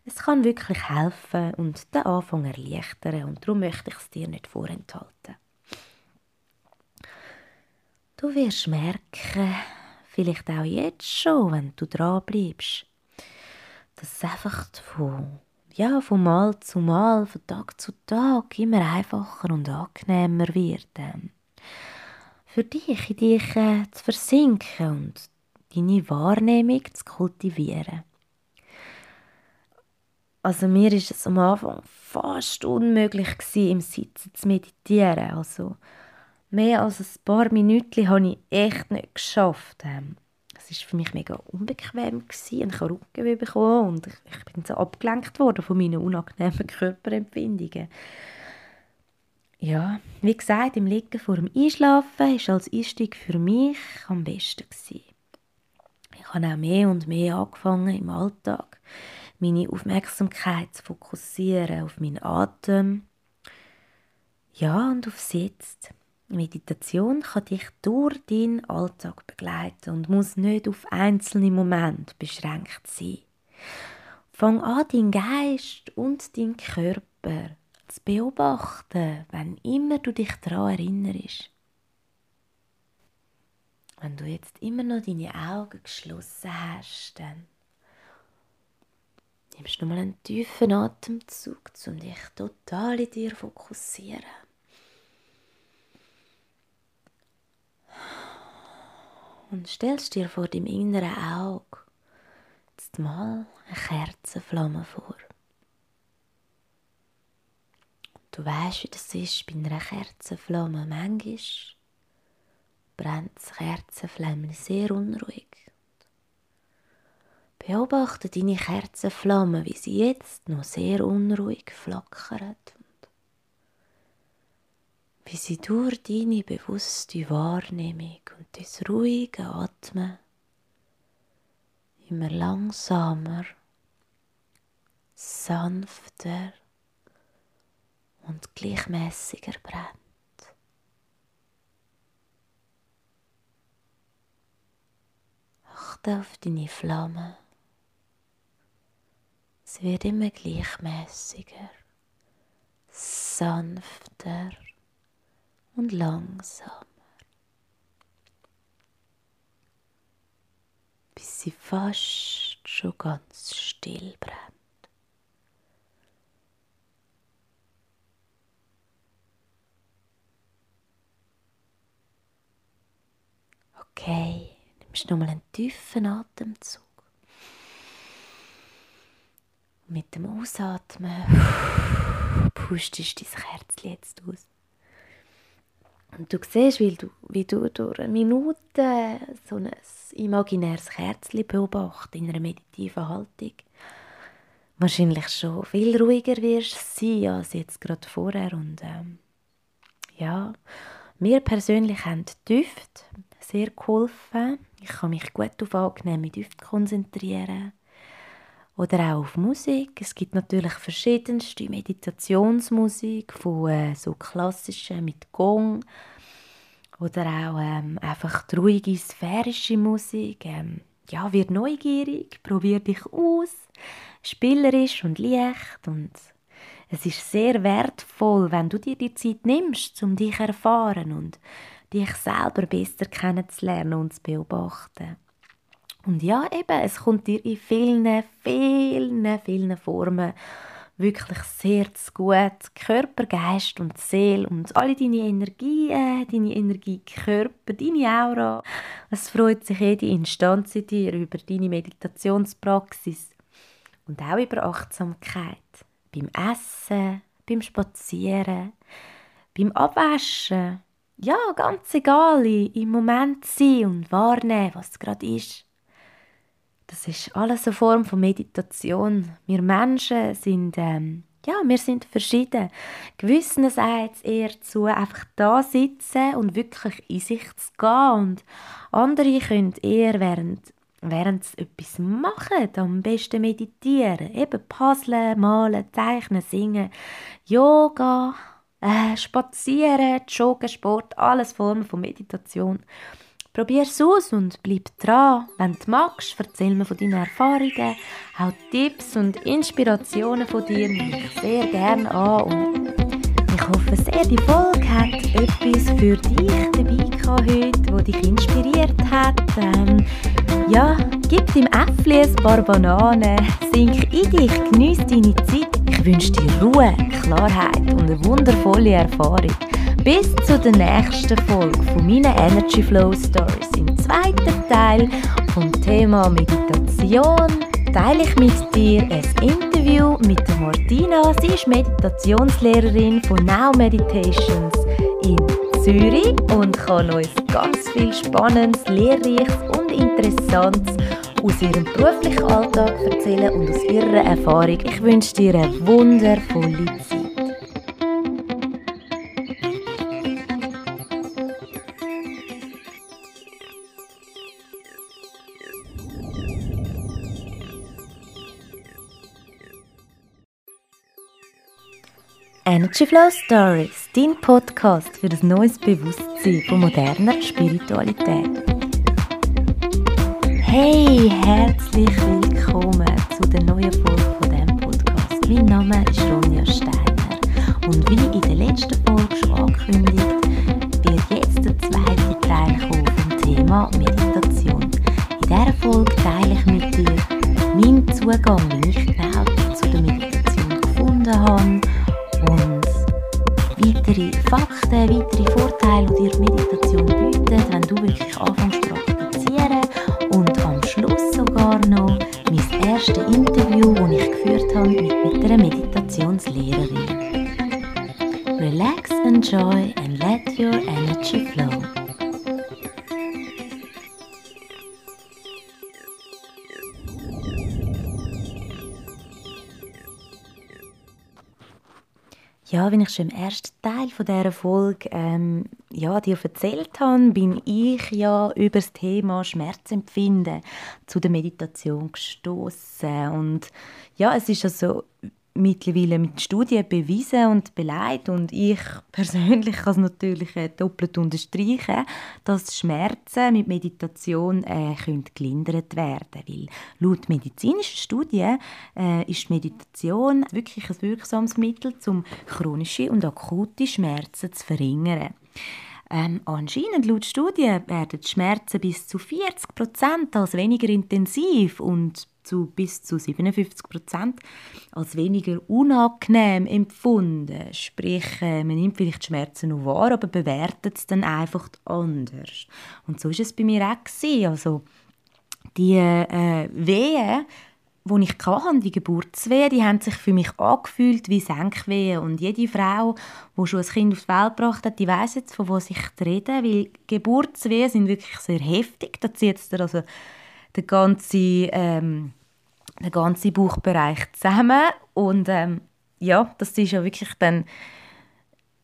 es kann wirklich helfen und den Anfang erleichtern und darum möchte ich es dir nicht vorenthalten. Du wirst merken, vielleicht auch jetzt schon, wenn du dran bleibst, dass es einfach von, ja, von Mal zu Mal, von Tag zu Tag immer einfacher und angenehmer wird. Ähm, für dich, in dich äh, zu versinken und deine Wahrnehmung zu kultivieren. Also mir ist es am Anfang fast unmöglich gewesen, im Sitzen zu meditieren. Also mehr als ein paar Minuten habe ich echt nicht geschafft. Ähm, ist für mich mega unbequem gewesen. Ich habe Rückenweh bekommen und ich, ich bin so abgelenkt worden von meinen unangenehmen Körperempfindungen. Ja, wie gesagt, im Liegen vor dem Einschlafen ist als Einstieg für mich am besten gewesen. Ich habe auch mehr und mehr angefangen im Alltag, meine Aufmerksamkeit zu fokussieren auf meinen Atem, ja und aufs Jetzt. Meditation kann dich durch deinen Alltag begleiten und muss nicht auf einzelne Momente beschränkt sein. Fang an, deinen Geist und deinen Körper zu beobachten, wenn immer du dich daran erinnerst. Wenn du jetzt immer noch deine Augen geschlossen hast, dann nimmst du mal einen tiefen Atemzug, um dich total in dir zu fokussieren. Und stellst dir vor deinem inneren Auge jetzt mal eine Kerzenflamme vor. Du weißt, wie das ist bei einer Kerzenflamme. Manchmal brennt das Kerzenflamme sehr unruhig. Beobachte deine Kerzenflamme, wie sie jetzt noch sehr unruhig flackert wie sie durch deine bewusste Wahrnehmung und das ruhige Atmen immer langsamer, sanfter und gleichmäßiger brennt. Achte auf deine Flamme. Es wird immer gleichmäßiger, sanfter und langsamer, bis sie fast schon ganz still brennt. Okay, nimmst nochmal einen tiefen Atemzug. Mit dem Ausatmen pustest du dein Herz jetzt aus. Und du siehst, wie du, wie du durch eine Minute so ein imaginäres Kerzchen beobachtest in einer meditiven Haltung, wahrscheinlich schon viel ruhiger wirst sein als jetzt gerade vorher. Und ähm, ja, mir persönlich haben die Düfte sehr geholfen. Ich kann mich gut auf angenehme Düfte konzentrieren. Oder auch auf Musik. Es gibt natürlich verschiedenste Meditationsmusik, von äh, so klassischen mit Gong oder auch ähm, einfach ruhige, sphärische Musik. Ähm, ja, wird neugierig, probier dich aus, spielerisch und leicht und es ist sehr wertvoll, wenn du dir die Zeit nimmst, um dich erfahren und dich selber besser kennenzulernen und zu beobachten. Und ja, eben, es kommt dir in vielen, vielen, vielen Formen wirklich sehr zu gut. Körper, Geist und Seele und alle deine Energien, deine Energiekörper, deine Aura. Es freut sich jede Instanz in dir über deine Meditationspraxis und auch über Achtsamkeit. Beim Essen, beim Spazieren, beim Abwaschen. Ja, ganz egal, im Moment sein und wahrnehmen, was gerade ist. Das ist alles eine Form von Meditation. Wir Menschen sind, ähm, ja, wir sind verschieden. Gewissen sagt es eher zu, einfach da sitzen und wirklich in sich zu gehen. Und andere können eher während, während sie etwas machen, am besten meditieren. Eben puzzeln, malen, zeichnen, singen, Yoga, äh, spazieren, joggen, Sport, alles Formen von Meditation. Probier es aus und bleib dran. Wenn du magst, erzähl mir von deinen Erfahrungen. Auch Tipps und Inspirationen von dir nehme ich sehr gerne an. Und ich hoffe sehr, die Folge hat etwas für dich dabei gehabt heute, das dich inspiriert hat. Ähm, ja, gib deinem Äffli ein paar Bananen, sink in dich, genieße deine Zeit. Ich wünsche dir Ruhe, Klarheit und eine wundervolle Erfahrung. Bis zu der nächsten Folge von meinen Energy Flow Stories im zweiten Teil vom Thema Meditation teile ich mit dir ein Interview mit Martina. Sie ist Meditationslehrerin von Now Meditations in Zürich und kann uns ganz viel Spannendes, Lehrreiches und Interessantes aus ihrem beruflichen Alltag erzählen und aus ihrer Erfahrung. Ich wünsche dir eine wundervolle Zeit. Energy Flow Stories, dein Podcast für das neues Bewusstsein von moderner Spiritualität. Hey, herzlich willkommen zu der neuen Folge von diesem Podcast. Mein Name ist Ronja Steiner und wie in der letzten Folge schon angekündigt, wird jetzt der zweite Teil kommen vom Thema Meditation. In dieser Folge teile ich mit dir meinen Zugang, wie ich genau zu der Meditation gefunden habe weitere Fakten, weitere Vorteile, die dir Meditation bietet, wenn du wirklich anfängst zu praktizieren. Und am Schluss sogar noch mein erstes Interview, das ich geführt habe mit, einer Meditationslehrerin. Relax, enjoy and let your energy flow. Ja, wie ich schon im ersten von dieser Folge ähm, ja, dir erzählt habe, bin ich ja über das Thema Schmerzempfinden zu der Meditation gestoßen und ja, es ist also mittlerweile mit Studien bewiesen und beleidigt und ich persönlich kann es natürlich äh, doppelt unterstreichen, dass Schmerzen mit Meditation äh, können gelindert werden weil laut medizinischen Studien äh, ist Meditation wirklich ein wirksames Mittel, um chronische und akute Schmerzen zu verringern. Ähm, anscheinend laut Studien werden die Schmerzen bis zu 40 Prozent als weniger intensiv und zu bis zu 57 Prozent als weniger unangenehm empfunden. Sprich, äh, man nimmt vielleicht Schmerzen noch wahr, aber bewertet es dann einfach anders. Und so war es bei mir auch. Gewesen. Also, die äh, Wehen, die ich hatte, die Geburtswehen, die haben sich für mich angefühlt wie Senkwehen. Und jede Frau, die schon ein Kind auf die Welt gebracht hat, die weiss jetzt, von was ich rede, weil Geburtswehen sind wirklich sehr heftig. Da zieht es also der ganze, ähm, der ganze Bauchbereich zusammen. Und ähm, ja, das ist ja wirklich dann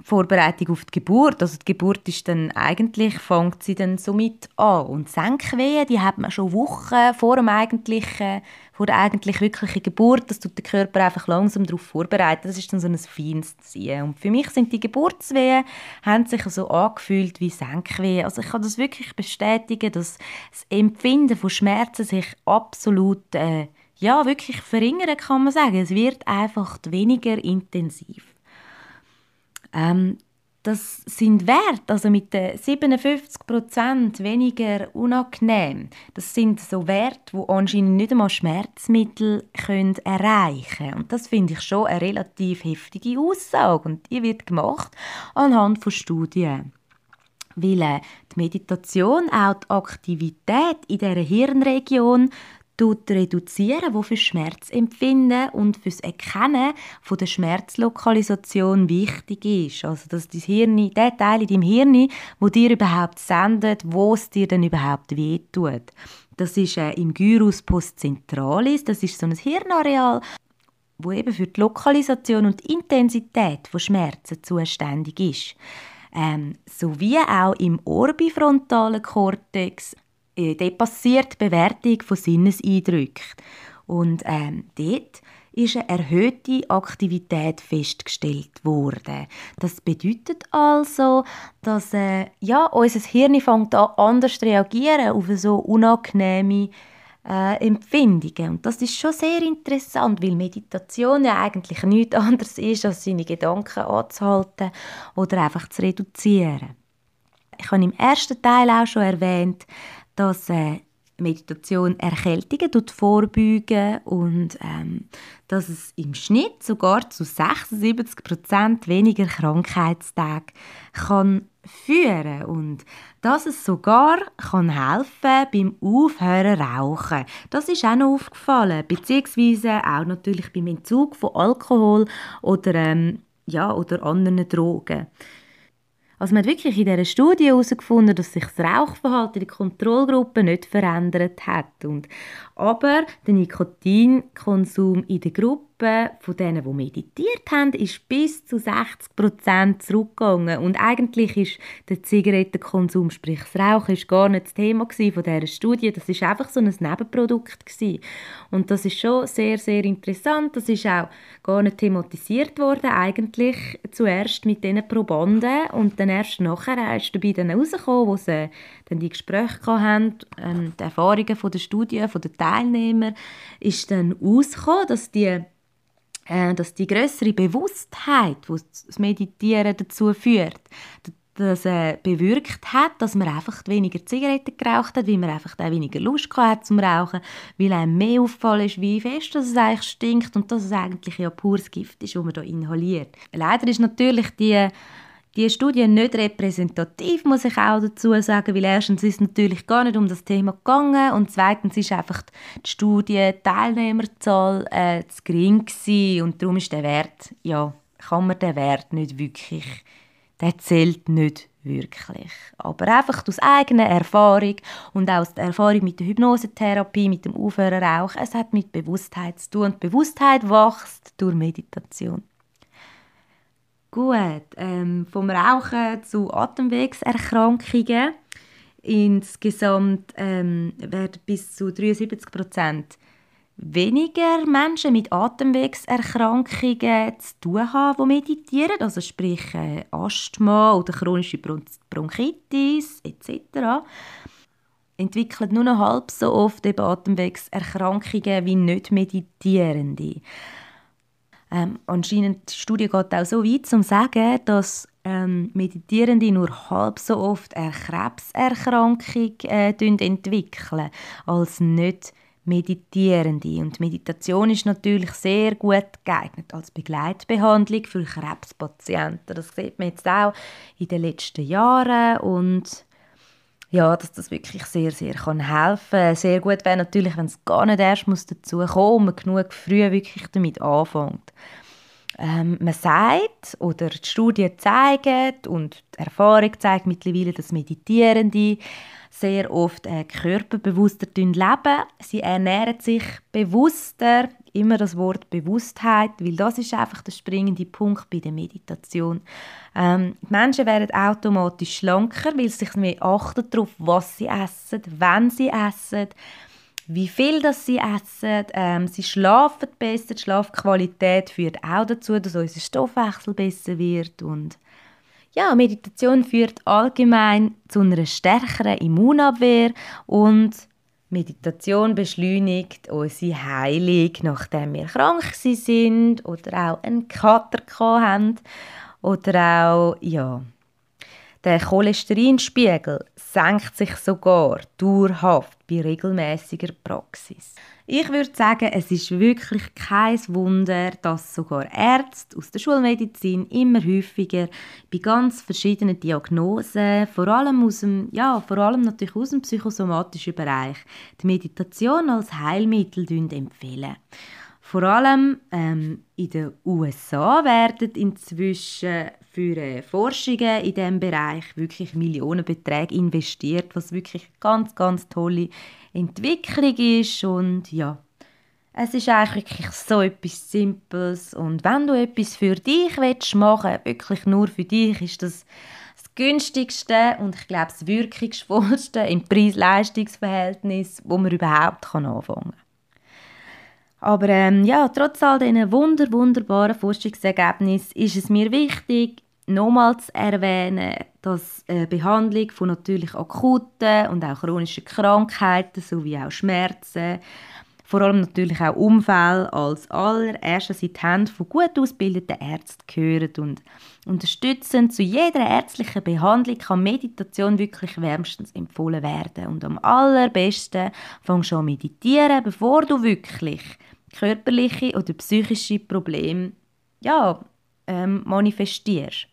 Vorbereitung auf die Geburt. Also die Geburt ist dann eigentlich, fängt sie dann somit an. Und Senkwehen, die hat man schon Wochen vor, dem eigentlichen, vor der eigentlich wirklichen Geburt. Das tut der Körper einfach langsam darauf vorbereiten. Das ist dann so ein feines Ziehen. Und für mich sind die Geburtswehen, haben sich so angefühlt wie Senkwehen. Also ich kann das wirklich bestätigen, dass das Empfinden von Schmerzen sich absolut äh, ja, wirklich verringern kann man sagen. Es wird einfach weniger intensiv. Ähm, das sind Werte, also mit den 57% weniger unangenehm. Das sind so Werte, die anscheinend nicht einmal Schmerzmittel können erreichen können. Und das finde ich schon eine relativ heftige Aussage. Und die wird gemacht anhand von Studien. Weil äh, die Meditation auch die Aktivität in dieser Hirnregion reduzieren, wo für Schmerzempfinden und fürs Erkennen von der Schmerzlokalisation wichtig ist. Also dass das Hirn, der Teil in deinem Hirn, wo dir überhaupt sendet, wo es dir denn überhaupt wehtut. Das ist äh, im Gyrus postcentralis, das ist so ein Hirnareal, wo eben für die Lokalisation und die Intensität von Schmerzen zuständig ist. Ähm, sowie auch im orbifrontalen Kortex dort passiert die Bewertung von Sinneseindrücken. Und ähm, dort ist eine erhöhte Aktivität festgestellt worden. Das bedeutet also, dass äh, ja, unser Hirn fängt an, anders reagieren auf so unangenehme äh, Empfindungen. Und das ist schon sehr interessant, weil Meditation ja eigentlich nichts anderes ist, als seine Gedanken anzuhalten oder einfach zu reduzieren. Ich habe im ersten Teil auch schon erwähnt, dass äh, Meditation Erkältungen vorbeugen und ähm, dass es im Schnitt sogar zu 76% weniger Krankheitstage kann führen und dass es sogar kann helfen beim Aufhören rauchen. Das ist auch noch aufgefallen, beziehungsweise auch natürlich beim Entzug von Alkohol oder ähm, ja oder anderen Drogen. Also man hat wirklich in dieser Studie herausgefunden, dass sich das Rauchverhalten in der Kontrollgruppe nicht verändert hat. Und, aber der Nikotinkonsum in der Gruppe von denen, die meditiert haben, ist bis zu 60 Prozent zurückgegangen. Und eigentlich ist der Zigarettenkonsum, sprich das Rauchen, ist gar nicht das Thema von dieser Studie. Das ist einfach so ein Nebenprodukt gewesen. Und das ist schon sehr, sehr interessant. Das ist auch gar nicht thematisiert worden, eigentlich zuerst mit diesen Probanden und dann erst nachher ist dabei dann rausgekommen, wo sie dann die Gespräche hatten, ähm, die Erfahrungen von der Studie, von den Teilnehmern, ist dann rausgekommen, dass die dass die größere Bewusstheit, die das Meditieren dazu führt, das äh, bewirkt hat, dass man einfach weniger Zigaretten geraucht hat, weil man einfach auch weniger Lust hat zum Rauchen, weil einem mehr auffallen ist, wie fest dass es eigentlich stinkt und dass es eigentlich ja pures Gift ist, das man da inhaliert. Leider ist natürlich die die Studie nicht repräsentativ, muss ich auch dazu sagen, weil erstens ist es natürlich gar nicht um das Thema gegangen und zweitens ist einfach die Studie Teilnehmerzahl äh, zu gering gewesen und darum ist der Wert, ja, kann man den Wert nicht wirklich, der zählt nicht wirklich. Aber einfach aus eigener Erfahrung und auch aus der Erfahrung mit der Hypnosetherapie, mit dem Aufhören Rauchen, es hat mit Bewusstheit zu tun und Bewusstheit wächst durch Meditation. Gut, ähm, vom Rauchen zu Atemwegserkrankungen. Insgesamt ähm, werden bis zu 73 Prozent weniger Menschen mit Atemwegserkrankungen zu tun haben, die meditieren, also sprich äh, Asthma oder chronische Bronchitis etc. entwickeln nur noch halb so oft eben Atemwegserkrankungen wie nicht Meditierende. Ähm, anscheinend die Studie geht auch so weit, um zu sagen, dass ähm, Meditierende nur halb so oft eine Krebserkrankung äh, entwickeln als nicht Meditierende. Und Meditation ist natürlich sehr gut geeignet als Begleitbehandlung für Krebspatienten. Das sieht man jetzt auch in den letzten Jahren und ja, dass das wirklich sehr, sehr kann helfen kann. Sehr gut wäre natürlich, wenn es gar nicht erst muss dazu kommen und man genug früh wirklich damit anfängt. Ähm, man sagt, oder die Studien zeigen und die Erfahrung zeigt mittlerweile, dass Meditierende sehr oft äh, körperbewusster leben. Sie ernähren sich bewusster, immer das Wort Bewusstheit, weil das ist einfach der springende Punkt bei der Meditation. Ähm, die Menschen werden automatisch schlanker, weil sie sich mehr achten darauf, was sie essen, wenn sie essen, wie viel das sie essen. Ähm, sie schlafen besser, die Schlafqualität führt auch dazu, dass unser Stoffwechsel besser wird und ja, Meditation führt allgemein zu einer stärkeren Immunabwehr und Meditation beschleunigt unsere Heilung, nachdem wir krank sind oder auch einen Kater haben oder auch ja, der Cholesterinspiegel senkt sich sogar dauerhaft bei regelmäßiger Praxis. Ich würde sagen, es ist wirklich kein Wunder, dass sogar Ärzte aus der Schulmedizin immer häufiger bei ganz verschiedenen Diagnosen, vor allem, aus dem, ja, vor allem natürlich aus dem psychosomatischen Bereich, die Meditation als Heilmittel empfehlen. Vor allem ähm, in den USA werden inzwischen für äh, Forschungen in diesem Bereich wirklich Millionenbeträge investiert, was wirklich ganz, ganz tolle Entwicklung ist und ja, es ist eigentlich wirklich so etwas Simples und wenn du etwas für dich willst machen wirklich nur für dich, ist das das günstigste und ich glaube das wirkungsvollste im Preis-Leistungs-Verhältnis, wo man überhaupt anfangen kann. Aber ähm, ja, trotz all diesen wunder wunderbaren Forschungsergebnissen ist es mir wichtig, nochmals erwähnen, dass eine Behandlung von natürlich akuten und auch chronischen Krankheiten sowie auch Schmerzen, vor allem natürlich auch Unfälle als allererstes in die Hände von gut ausgebildeten Ärzten gehören und unterstützend zu jeder ärztlichen Behandlung kann Meditation wirklich wärmstens empfohlen werden und am allerbesten fängst du an meditieren, bevor du wirklich körperliche oder psychische Probleme ja, ähm, manifestierst.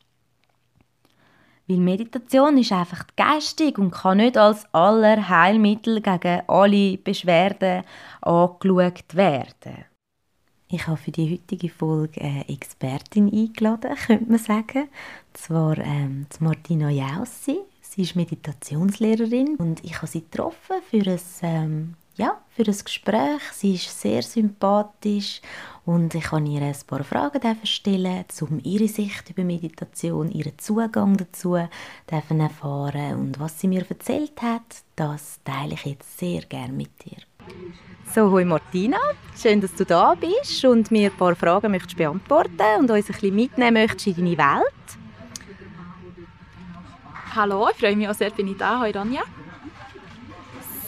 Weil Meditation ist einfach geistig und kann nicht als aller Heilmittel gegen alle Beschwerden angeschaut werden. Ich habe für die heutige Folge eine Expertin eingeladen, könnte man sagen. Und zwar ähm, Martina Jaussi. Sie ist Meditationslehrerin und ich habe sie getroffen für ein, ähm, ja, für ein Gespräch. Sie ist sehr sympathisch und ich kann ihr ein paar Fragen stellen, um ihre Sicht über Meditation, ihren Zugang dazu erfahren und was sie mir erzählt hat, das teile ich jetzt sehr gerne mit dir. So, hoi Martina, schön, dass du da bist und mir ein paar Fragen möchtest beantworten und uns ein bisschen mitnehmen möchtest in deine Welt. Hallo, ich freue mich auch sehr, bin ich da. Hoi Ronja.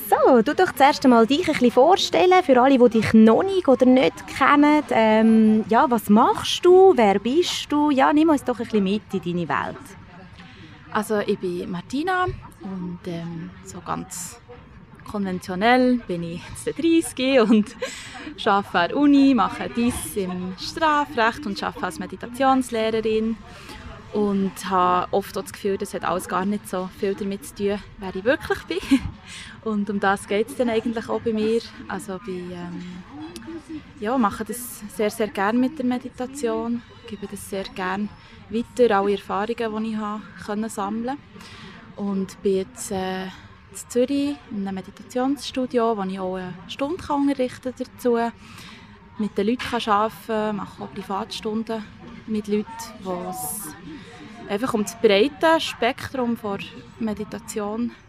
So, du doch zuerst einmal dich ein bisschen vorstellen, für alle, die dich noch nicht oder nicht kennen. Ähm, ja, was machst du? Wer bist du? Ja, nimm uns doch ein bisschen mit in deine Welt. Also, ich bin Martina und ähm, so ganz konventionell bin ich jetzt 30 und arbeite an der Uni, mache dies im Strafrecht und arbeite als Meditationslehrerin und habe oft das Gefühl, das hat alles gar nicht so viel damit zu tun, wer ich wirklich bin. Und um das geht es dann eigentlich auch bei mir. Also bei, ähm, ja, mache das sehr, sehr gerne mit der Meditation, gebe das sehr gerne weiter, alle Erfahrungen, die ich habe, können sammeln Und bin jetzt äh, in Zürich in einem Meditationsstudio, wo ich auch eine Stunde unterrichten kann dazu mit den Leuten arbeiten kann, mache auch Privatstunden mit Leuten, die es einfach um das breite Spektrum der Meditation geht.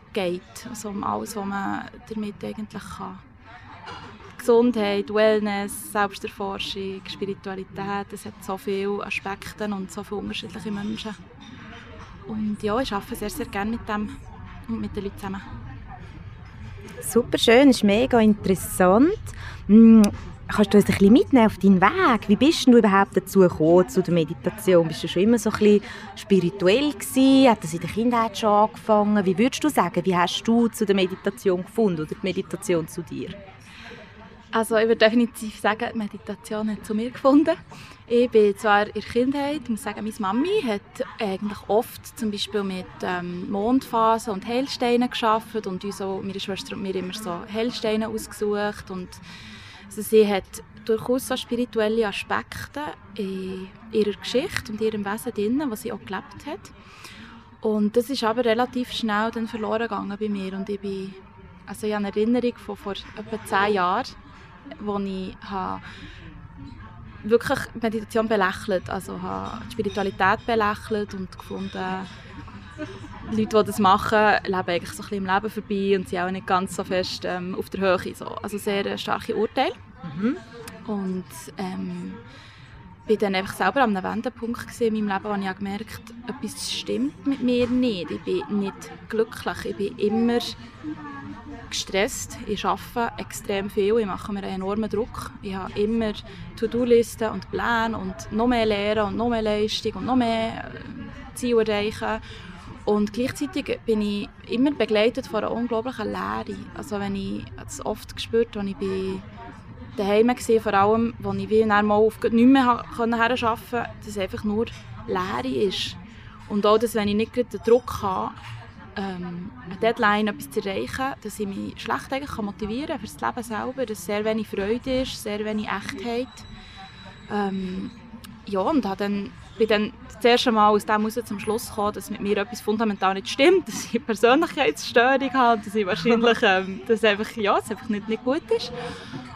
Also um alles, was man damit eigentlich kann. Gesundheit, Wellness, Selbsterforschung, Spiritualität, es hat so viele Aspekte und so viele unterschiedliche Menschen. Und ja, ich arbeite sehr, sehr gerne mit dem und mit den Leuten zusammen. Super schön, ist mega interessant. Kannst du uns ein bisschen mitnehmen auf deinen Weg? Wie bist du überhaupt dazu gekommen, zu der Meditation? Bist du schon immer so ein bisschen spirituell gewesen? Hat das in der Kindheit schon angefangen? Wie würdest du sagen, wie hast du zu der Meditation gefunden oder die Meditation zu dir? Also ich würde definitiv sagen, die Meditation hat zu mir gefunden. Ich bin zwar in der Kindheit, muss sagen, meine Mami hat eigentlich oft zum Beispiel mit ähm, Mondphasen und Heilsteinen geschafft und uns auch, meine Schwester und mir immer so Heilsteine ausgesucht und also sie hat durchaus so spirituelle Aspekte in ihrer Geschichte und ihrem Wesen drin, was sie auch gelebt hat. Und das ist aber relativ schnell dann verloren gegangen bei mir und ich bin, also ich habe eine Erinnerung von vor etwa zehn Jahren, wo ich habe wirklich Meditation belächelt, also habe Spiritualität belächelt und gefunden, Leute, die das machen, leben eigentlich so ein bisschen im Leben vorbei und sind auch nicht ganz so fest ähm, auf der Höhe. So. Also sehr starke Urteile. Mhm. Und ähm, bin dann einfach selber an einem Wendepunkt in meinem Leben, wo ich gemerkt habe, etwas stimmt mit mir nicht. Ich bin nicht glücklich. Ich bin immer gestresst. Ich arbeite extrem viel. Ich mache mir einen enormen Druck. Ich habe immer To-Do-Listen und Pläne und noch mehr Lehren und noch mehr Leistung und noch mehr äh, Ziele erreichen. Und gleichzeitig bin ich immer begleitet von einer unglaublichen Leere. Also wenn ich es oft gespürt, als ich daheim war, vor allem, wo ich wie mal auf nicht mehr arbeiten konnte, dass es einfach nur Leere ist. Und auch, dass wenn ich nicht den Druck habe, ähm, eine Deadline etwas zu erreichen, dass ich mich schlecht eigentlich motivieren kann für das Leben selber, dass sehr wenig Freude ist, sehr wenig Echtheit. Ähm, ja, und habe dann bin dann das erste Mal aus dem heraus zum Schluss gekommen, dass mit mir etwas fundamental nicht stimmt, dass ich eine Persönlichkeitsstörung habe, dass ich wahrscheinlich, ähm, dass einfach, ja, es einfach nicht, nicht gut ist.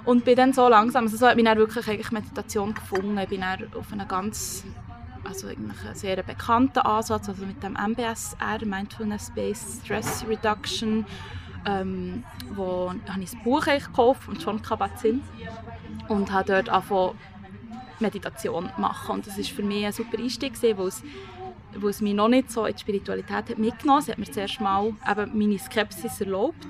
Und bin dann so langsam, also so hat mich dann wirklich eigentlich Meditation gefunden. Ich bin dann auf einen ganz, also eigentlich einen sehr bekannten Ansatz, also mit dem MBSR, Mindfulness-Based Stress Reduction, ähm, wo habe ich ein Buch gekauft von John Kabat-Zinn und habe dort angefangen, Meditation machen. Und das war für mich ein super Einstieg, weil es, weil es mich noch nicht so in die Spiritualität hat mitgenommen hat. Es hat mir zuerst mal eben meine Skepsis erlaubt.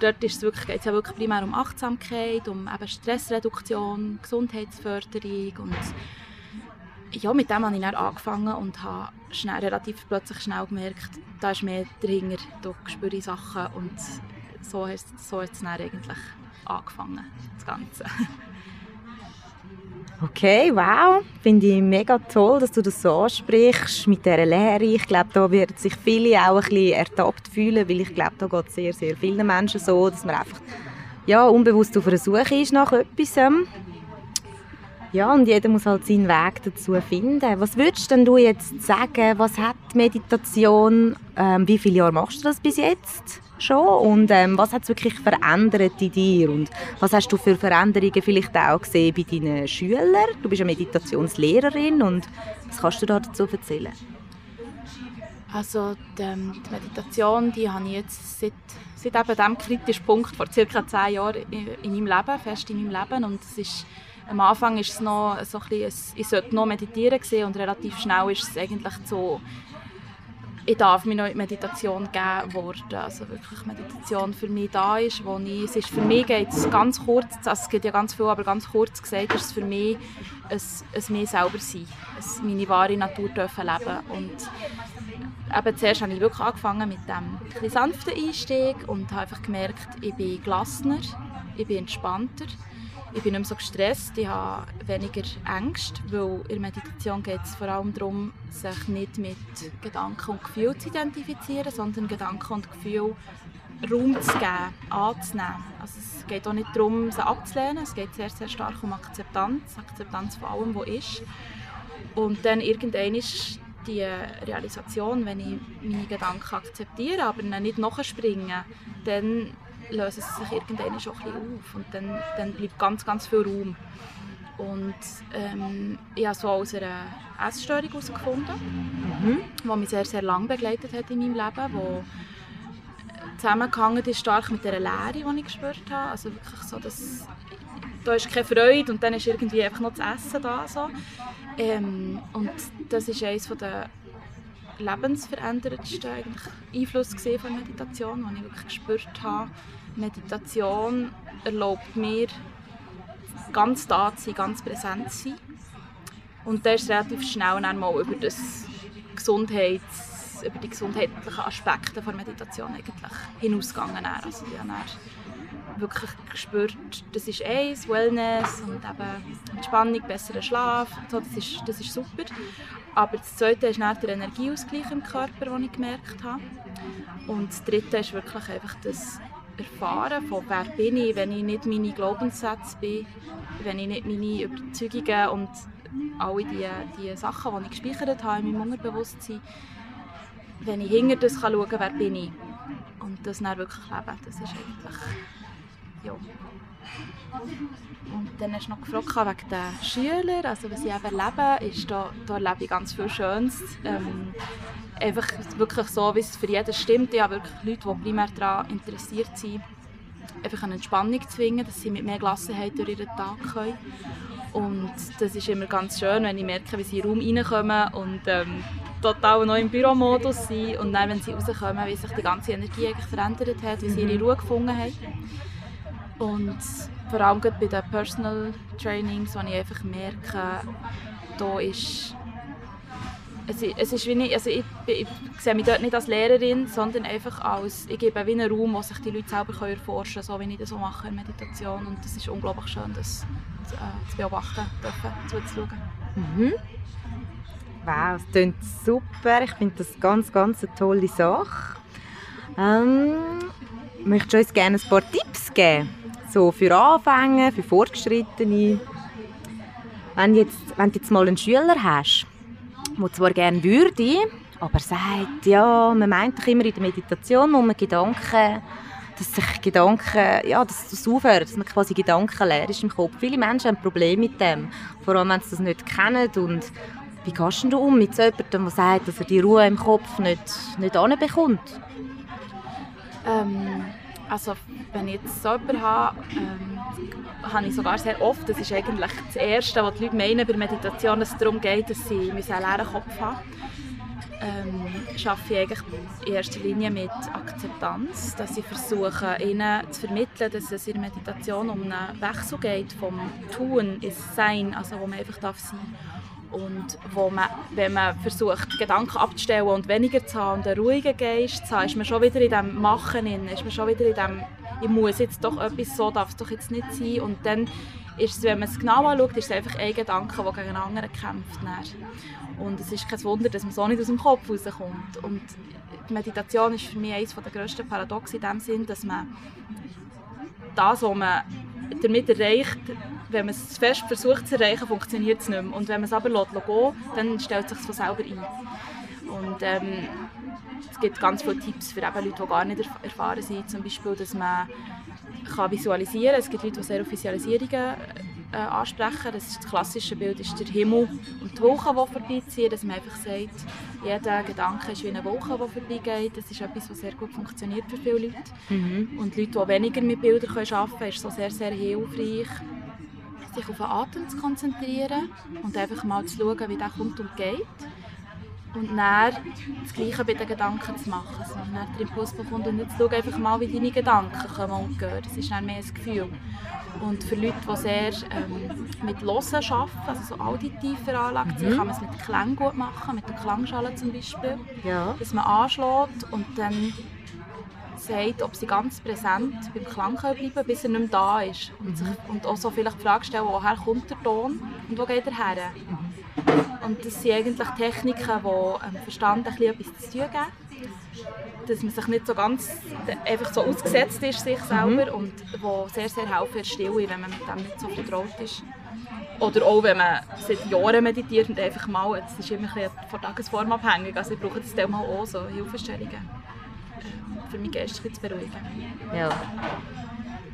Dort geht es wirklich, ja wirklich primär um Achtsamkeit, um eben Stressreduktion, Gesundheitsförderung und ja, mit dem habe ich dann angefangen und habe schnell, relativ plötzlich schnell gemerkt, da ist mehr dahinter, da spüre ich Sachen und so hat, so hat es dann eigentlich angefangen, das Ganze. Okay, wow. Finde ich mega toll, dass du das so ansprichst mit dieser Lehre. Ich glaube, da werden sich viele auch ein bisschen ertappt fühlen, weil ich glaube, da geht es sehr, sehr vielen Menschen so, dass man einfach ja, unbewusst auf der Suche ist nach etwas. Ja, und jeder muss halt seinen Weg dazu finden. Was würdest denn du jetzt sagen, was hat Meditation, ähm, wie viele Jahre machst du das bis jetzt schon und ähm, was hat es wirklich verändert in dir und was hast du für Veränderungen vielleicht auch gesehen bei deinen Schülern? Du bist eine Meditationslehrerin und was kannst du dazu erzählen? Also die, ähm, die Meditation, die habe ich jetzt seit, seit eben diesem kritischen Punkt vor circa zehn Jahren in, in meinem Leben, fest in meinem Leben und es ist am Anfang ist es noch so ein bisschen, ich sollte noch meditieren sehen und relativ schnell ist es eigentlich so, ich darf mir noch in Meditation geben worden. Also wirklich Meditation für mich da ist, wo ich, es ist für mich geht es ganz kurz, also es geht ja ganz viel, aber ganz kurz gesagt ist es für mich ein, ein mir selber sein, ein meine wahre Natur dürfen leben und eben zuerst habe ich wirklich angefangen mit dem sanften Einstieg und habe einfach gemerkt, ich bin gelassener, ich bin entspannter ich bin nicht mehr so gestresst, ich habe weniger Ängste, weil in der Meditation geht es vor allem darum, sich nicht mit Gedanken und Gefühlen zu identifizieren, sondern Gedanken und Gefühle Raum zu geben, anzunehmen. Also es geht auch nicht darum, sie abzulehnen, es geht sehr, sehr stark um Akzeptanz, Akzeptanz von allem, was ist. Und dann irgendwann ist die Realisation, wenn ich meine Gedanken akzeptiere, aber nicht nachspringe, dann lösen sie sich irgendwann schon ein bisschen auf und dann, dann bleibt ganz, ganz viel Raum. Und ähm, ich habe so aus einer Essstörung herausgefunden, mhm. die mich sehr, sehr lange begleitet hat in meinem Leben, wo zusammengehangen ist stark mit der Leere, die ich gespürt habe. Also wirklich so, dass da ist keine Freude und dann ist irgendwie einfach noch das Essen da. So. Ähm, und das ist eines der lebensveränderndsten Einflüsse von Meditation, den ich wirklich gespürt habe, Meditation erlaubt mir, ganz da zu sein, ganz präsent zu sein. Und da ist relativ schnell mal über, über die gesundheitlichen Aspekte der Meditation eigentlich hinausgegangen. Also ich habe wirklich gespürt, das ist eins, Wellness und eben Entspannung, besserer Schlaf, so, das, ist, das ist super. Aber das zweite ist dann der Energieausgleich im Körper, den ich gemerkt habe. Und das dritte ist wirklich einfach das erfahren von wer bin ich, wenn ich nicht meine Glaubenssätze bin, wenn ich nicht meine Überzeugungen und alle die, die Sachen, die ich gespeichert habe in meinem Unterbewusstsein, wenn ich hinter das kann schauen kann, wer bin ich und das dann wirklich leben, das ist eigentlich, ja. Und dann hast du noch gefragt wegen den Schülern, also was ich eben erlebe, ist, da, da erlebe ich ganz viel Schönes. Ähm, einfach wirklich so, wie es für jeden stimmt. Ich habe wirklich Leute, die primär daran interessiert sind, einfach eine Entspannung zu zwingen, dass sie mit mehr Gelassenheit durch ihren Tag können. Und das ist immer ganz schön, wenn ich merke, wie sie in den Raum reinkommen und ähm, total noch im Büromodus sind. Und dann, wenn sie rauskommen, wie sich die ganze Energie eigentlich verändert hat, wie sie ihre mhm. Ruhe gefunden haben. Und vor allem bei den Personal Trainings, wo ich einfach merke, da ist es, es ist wie nicht, also ich, ich, sehe mich dort nicht als Lehrerin, sondern einfach als, ich gebe wie einen Raum, wo sich die Leute selber erforschen können, so wie ich das so mache in Meditation. Und das ist unglaublich schön, das äh, zu beobachten, dürfen, zuzuschauen. Mhm. Wow, das klingt super. Ich finde das ganz, ganz eine tolle Sache. Ähm, möchtest du uns gerne ein paar Tipps geben? So für Anfänger, für Fortgeschrittene? Wenn, jetzt, wenn du jetzt mal einen Schüler hast, der zwar gerne würde, aber sagt, ja, man meint doch immer in der Meditation, wo man Gedanken, dass sich Gedanken, ja, dass das aufhört, dass man quasi Gedanken leer ist im Kopf. Viele Menschen haben Probleme mit dem, vor allem wenn sie das nicht kennen und wie gehst du um mit so jemandem, der sagt, dass er die Ruhe im Kopf nicht, nicht anbekommt? Ähm, also wenn ich jetzt jemanden habe, ähm, habe ich sogar sehr oft, das ist eigentlich das Erste, was die Leute meinen bei Meditation, dass es darum geht, dass sie einen leeren Kopf haben. Ähm, arbeite ich eigentlich in erster Linie mit Akzeptanz, dass ich versuche, ihnen zu vermitteln, dass es in der Meditation um einen Wechsel geht vom Tun ins Sein, also wo man einfach darf sein und wo man, wenn man versucht, Gedanken abzustellen und weniger zu haben und einen ruhigen Geist zu haben, ist man schon wieder in dem Machen, ist man schon wieder in dem ich muss jetzt doch etwas, so darf es doch jetzt nicht sein. Und dann ist es, wenn man es genau anschaut, ist es einfach ein Gedanke, der gegen einen anderen kämpft. Und es ist kein Wunder, dass man so nicht aus dem Kopf rauskommt. Und die Meditation ist für mich eines der grössten Paradoxe in dem Sinn, dass man das, was man damit erreicht, wenn man es fest versucht zu erreichen, funktioniert es nicht mehr. Und wenn man es aber lässt, dann stellt es sich von selber ein. Und ähm, es gibt ganz viele Tipps für eben Leute, die gar nicht erfahren sind. Zum Beispiel, dass man kann visualisieren kann. Es gibt Leute, die sehr auf Visualisierungen äh, ansprechen. Das, das klassische Bild ist der Himmel und die Wolken, die vorbeiziehen. Dass man einfach sagt, jeder Gedanke ist wie eine Wolke, die vorbeigeht. Das ist etwas, was sehr gut funktioniert für viele Leute. Mhm. Und Leute, die weniger mit Bildern arbeiten können, ist so sehr, sehr hilfreich sich auf den Atem zu konzentrieren und einfach mal zu schauen, wie der kommt und geht. Und dann das Gleiche bei den Gedanken zu machen. Also wenn man den Impuls bekommt und jetzt schau einfach mal, wie deine Gedanken kommen und gehen. Das ist dann mehr ein Gefühl. Und für Leute, die sehr ähm, mit Hören arbeiten, also so auditiv veranlagt sind, mhm. kann man es mit Klang gut machen, mit der Klangschale zum Beispiel. Ja. Dass man anschlägt und dann sagt, ob sie ganz präsent beim Klang bleiben können, bis er nicht mehr da ist. Und, sich, und auch so vielleicht die Frage stellen, woher kommt der Ton und wo geht er her? Mhm. Und das sind eigentlich Techniken, die dem Verstand ein bisschen etwas zu tun geben. Dass man sich nicht so ganz einfach so ausgesetzt ist, sich selber, mhm. und wo sehr, sehr helfen in Stille, wenn man mit dem nicht so vertraut ist. Oder auch, wenn man seit Jahren meditiert und einfach mal, es ist immer ein bisschen von Tagesform abhängig, also ich brauche das mal auch so Hilfestellungen für mich Gäste zu beruhigen. Ja.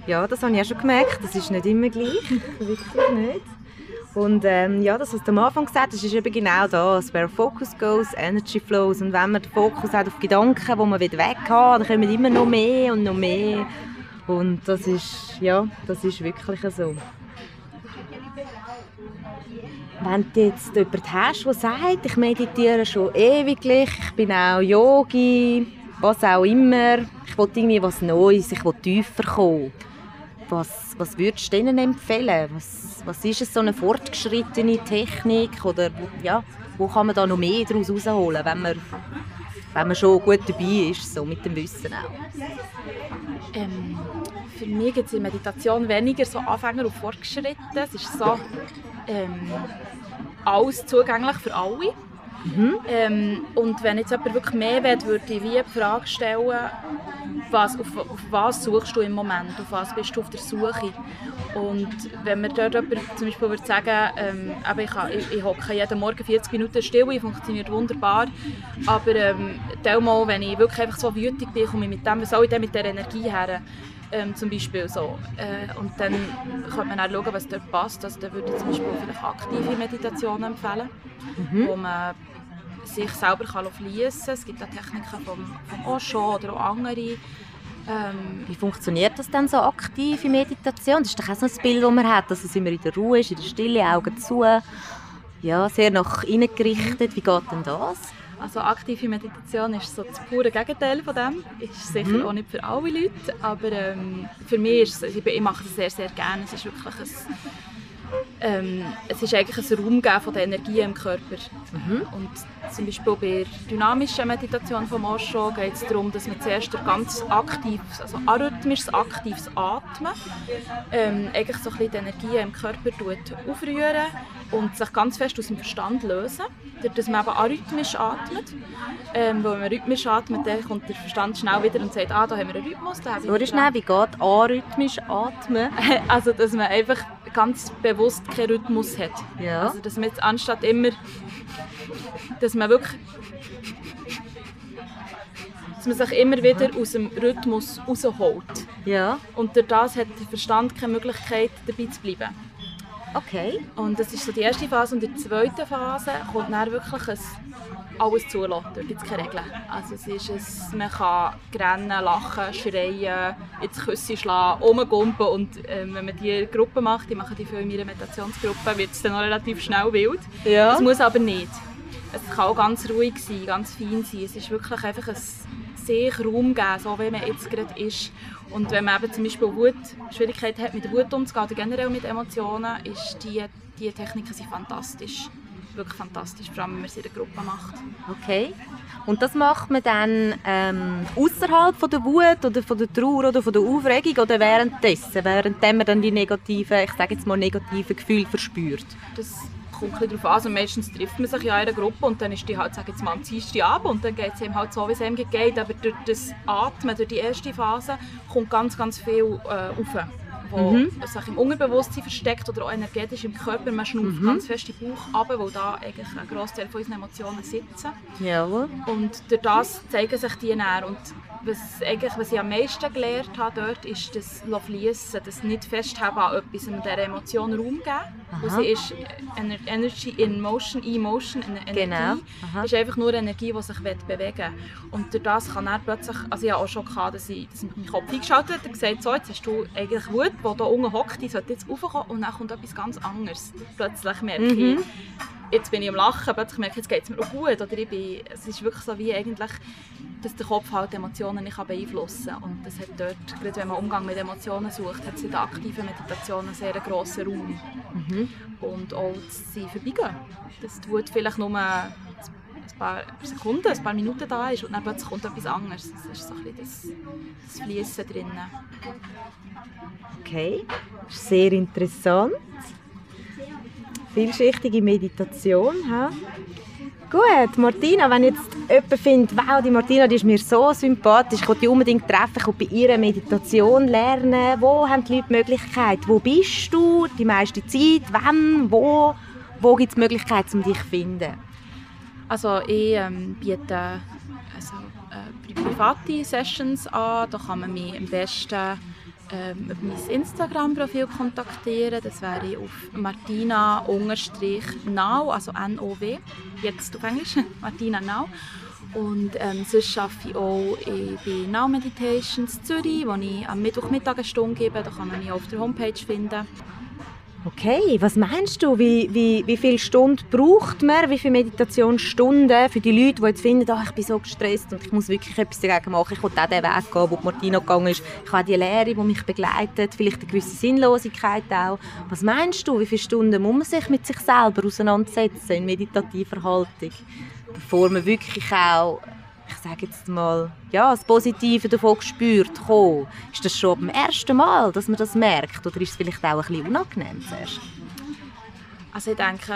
ja, das habe ich auch schon gemerkt. Das ist nicht immer gleich. Wirklich nicht. Und ähm, ja, das, was du am Anfang gesagt hast, ist eben genau das. Where focus goes, energy flows. Und wenn man den Fokus hat auf Gedanken, die man weg haben dann kommen immer noch mehr und noch mehr. Und das ist, ja, das ist wirklich so. Wenn du jetzt jemanden hast, der sagt, ich meditiere schon ewiglich, ich bin auch Yogi, was auch immer. Ich will irgendwie was Neues, ich will tiefer kommen. Was, was würdest du denen empfehlen? Was, was ist es, so eine fortgeschrittene Technik? Oder ja, wo kann man da noch mehr daraus herausholen, wenn man, wenn man schon gut dabei ist, so mit dem Wissen auch? Ähm, für mich gibt es in Meditation weniger so Anfänger und Fortgeschritte. Es ist so ähm, alles zugänglich für alle. Mhm. Ähm, und wenn jetzt jemand wirklich mehr will, würde ich wie die Frage stellen, was, auf, auf, was suchst du im Moment, auf was bist du auf der Suche? Und wenn mir dort jemand zum Beispiel würde sagen, ähm, ich, ich, hocke jeden Morgen 40 Minuten still, ich funktioniert wunderbar, aber ähm, mal, wenn ich wirklich einfach so wütig bin, komme ich mit dem, was soll ich denn mit der Energie her? Ähm, zum Beispiel so. Äh, und dann könnte man auch schauen, was dort passt. Also da würde ich zum Beispiel vielleicht aktive Meditationen empfehlen, mhm. wo man sich selber fließen kann. Es gibt auch Techniken vom, vom Osho oder auch andere. Ähm, Wie funktioniert das dann so aktive Meditation? Das ist doch auch so ein Bild, das man hat, dass es immer in der Ruhe ist, in der Stille, Augen zu. Ja, sehr nach innen gerichtet. Wie geht denn das? Also aktive Meditation ist so das pure Gegenteil von dem. Ist sicher mhm. auch nicht für alle Leute, aber ähm, für mich ist es, ich mache das sehr, sehr gerne. Es ist wirklich ein ähm, es ist eigentlich ein Raum von der Energie im Körper. Mhm. Und zum Beispiel bei der dynamischen Meditation von Osho geht es darum, dass man zuerst ganz aktives, also arrhythmisches, aktives Atmen ähm, eigentlich so ein bisschen die Energie im Körper aufrühren und sich ganz fest aus dem Verstand lösen, dass man eben arrhythmisch atmet. Ähm, wenn man rhythmisch atmet, dann kommt der Verstand schnell wieder und sagt, ah, da haben wir einen Rhythmus. Da schnell, wie geht arrhythmisch atmen? also, dass man einfach ganz bewusst keinen Rhythmus hat. Ja. Also, dass man jetzt anstatt immer, dass man wirklich dass man sich immer wieder aus dem Rhythmus rausholt. Ja. Und durch das hat der Verstand keine Möglichkeit, dabei zu bleiben. Okay. Und das ist so die erste Phase. Und in der zweiten Phase kommt dann wirklich ein alles zulassen. Dort gibt es keine Regeln. Also es ist ein, man kann rennen, lachen, schreien, ins Küsse schlagen, rumgumpen. Und äh, wenn man diese Gruppe macht, die machen die viel in meiner Meditationsgruppe, wird es dann noch relativ schnell wild. Ja. Es muss aber nicht. Es kann auch ganz ruhig sein, ganz fein sein. Es ist wirklich einfach ein sich Raum geben, so wie man jetzt gerade ist. Und wenn man eben zum Beispiel Wut, Schwierigkeiten hat, mit der Wut umzugehen oder generell mit Emotionen, ist die, die Techniken sind fantastisch. Wirklich fantastisch, vor allem wenn man es in der Gruppe macht. Okay. Und das macht man dann ähm, außerhalb von der Wut oder von der Trauer oder von der Aufregung oder währenddessen, während man dann die negativen, ich sage jetzt mal negativen Gefühle verspürt? Das kommt darauf an. Also meistens trifft man sich in einer Gruppe und dann ist die halt, sage jetzt mal, am Dienstag ab und dann geht es ihm halt so, wie es ihm geht. Aber durch das Atmen, durch die erste Phase, kommt ganz, ganz viel äh, rauf. Wo mhm. sich im Unterbewusstsein versteckt oder auch energetisch im Körper. Man schnauft mhm. ganz fest den Bauch ab, wo da eigentlich ein Großteil von unseren Emotionen sitzen. Jawohl. Und durch das zeigen sich die näher. Und was, eigentlich, was ich am meisten gelernt habe dort, ist das Fließen, das nicht festhalten an etwas und dieser Emotion Raum geben. Und sie ist Energy in Motion, Emotion, Energie. Genau. Aha. ist einfach nur Energie, die sich bewegen will. Und durch das kann er plötzlich, also ich habe auch schon gehabt, dass ich, dass ich meinen Kopf eingeschaltet habe und gesagt so, jetzt hast du eigentlich Wut, die hier unten hockt, die sollte jetzt raufkommen und dann kommt etwas ganz anderes. Plötzlich merke mhm. ich, jetzt bin ich am Lachen, plötzlich merke ich, jetzt geht es mir auch gut. Oder ich bin, es ist wirklich so wie eigentlich, dass der Kopf halt Emotionen nicht beeinflussen kann. Und das hat dort, gerade wenn man Umgang mit Emotionen sucht, hat es in der aktiven Meditation einen sehr grossen Raum. Mhm. Und auch sie vorbeigehen. Das tut vielleicht nur ein paar Sekunden, ein paar Minuten da ist und dann plötzlich kommt etwas anderes. Das ist so ein bisschen das, das Fließen drinnen. Okay, sehr interessant vielschichtige Meditation. Ha? Gut, Martina, wenn jetzt jemand findet, wow, die Martina die ist mir so sympathisch, ich will die unbedingt treffen, ich bei ihrer Meditation lernen, wo haben die Leute die Möglichkeit? Wo bist du die meiste Zeit? Wann? Wo? Wo gibt es die Möglichkeit, um dich zu finden? Also ich ähm, biete also, äh, private Sessions an, da kann man mich am besten ähm, mein Instagram-Profil kontaktieren. Das wäre auf martina-now, also N-O-W, jetzt auf Englisch, Martina Now. Und ähm, sonst arbeite ich auch bei Now Meditations Zürich, wo ich am Mittwochmittag eine Stunde gebe. Da kann man mich auf der Homepage finden. Okay, was meinst du, wie, wie, wie viele Stunden braucht man, wie viele Meditationsstunden für die Leute, die jetzt finden, oh, ich bin so gestresst und ich muss wirklich etwas dagegen machen, ich will auch den Weg gehen, wo Martina gegangen ist, ich habe die Lehre, die mich begleitet, vielleicht eine gewisse Sinnlosigkeit auch. Was meinst du, wie viele Stunden muss man sich mit sich selber auseinandersetzen in meditativer Haltung, bevor man wirklich auch ich sage jetzt mal, ja, das Positive davon gespürt kommen? Ist das schon beim ersten Mal, dass man das merkt? Oder ist es vielleicht auch ein bisschen unangenehm zuerst? Also ich denke,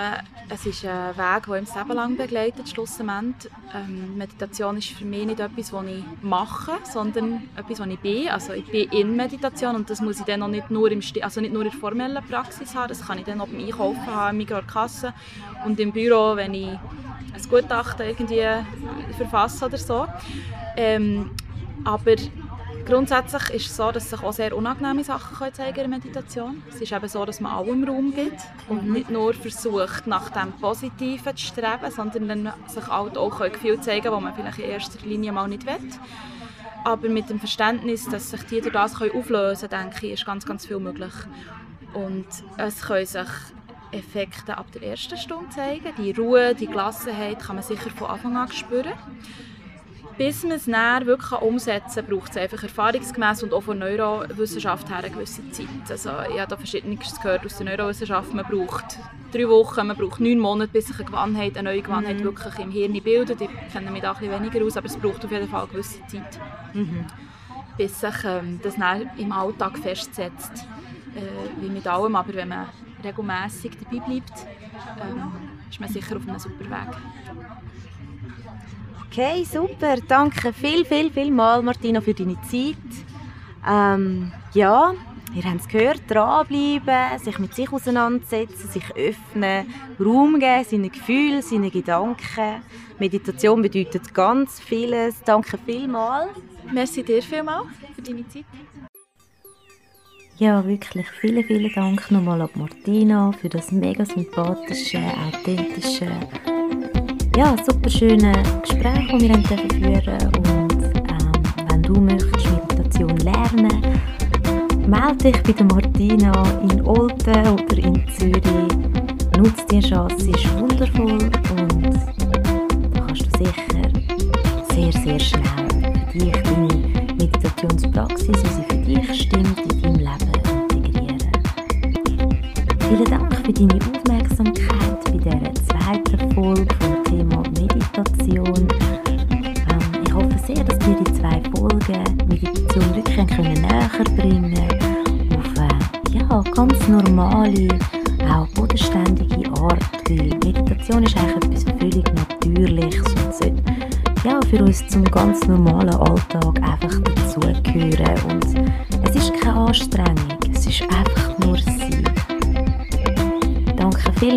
es ist ein Weg, der uns Leben lang begleitet. Ähm, Meditation ist für mich nicht etwas, was ich mache, sondern etwas, was ich bin. Also ich bin in Meditation und das muss ich dann auch nicht nur, im also nicht nur in der formellen Praxis haben, das kann ich dann auch beim Einkaufen haben, in der Kasse und im Büro, wenn ich ein Gutachten irgendwie verfasse oder so. Ähm, aber grundsätzlich ist es so, dass sich auch sehr unangenehme Sachen können zeigen in der Meditation. Es ist eben so, dass man allem Raum gibt und mhm. nicht nur versucht, nach dem Positiven zu streben, sondern dann sich halt auch Gefühle zeigen, die man vielleicht in erster Linie mal nicht will. Aber mit dem Verständnis, dass sich die durch das auflösen können, denke ich, ist ganz, ganz viel möglich. Und es können sich Effekte ab der ersten Stunde zeigen. Die Ruhe, die Gelassenheit kann man sicher von Anfang an spüren. Bis man es näher wirklich umsetzen kann, braucht es einfach erfahrungsgemäß und auch von Neurowissenschaft her eine gewisse Zeit. Also, ich habe da verschiedenes gehört aus der Neurowissenschaft. Man braucht drei Wochen, man braucht neun Monate, bis sich eine Gewohnheit, eine neue Gewohnheit mhm. wirklich im Hirn bildet. Ich kenne mich da ein bisschen weniger aus, aber es braucht auf jeden Fall eine gewisse Zeit. Mhm. Bis sich ähm, das im Alltag festsetzt. Äh, wie mit allem, aber wenn man regelmäßig dabei bleibt, ähm, ist man sicher auf einem super Weg. Okay, super. Danke viel, viel, viel mal, Martina, für deine Zeit. Ähm, ja, ihr habt es gehört, dranbleiben, sich mit sich auseinandersetzen, sich öffnen, Raum geben, seine Gefühle, seine Gedanken. Meditation bedeutet ganz vieles. Danke vielmals. Merci dir vielmals für deine Zeit. Ja, wirklich vielen, vielen Dank nochmal an Martina für das mega sympathische, authentische, ja, super schöne Gespräch, das wir führen Und ähm, wenn du möchtest Meditation lernen, melde dich bei der Martina in Olten oder in Zürich. Nutze die Chance, sie ist wundervoll und da kannst du sicher sehr, sehr schnell für dich deine Meditationspraxis, wie sie für dich stimmt, Vielen Dank für deine Aufmerksamkeit bei dieser zweiten Folge vom Thema Meditation. Ähm, ich hoffe sehr, dass dir die zwei Folgen Meditation wirklich können näher bringen auf eine ja, ganz normale, auch bodenständige Art, weil Meditation ist eigentlich etwas völlig Natürliches und sollte ja, für uns zum ganz normalen Alltag einfach dazugehören und es ist keine Anstrengung es ist einfach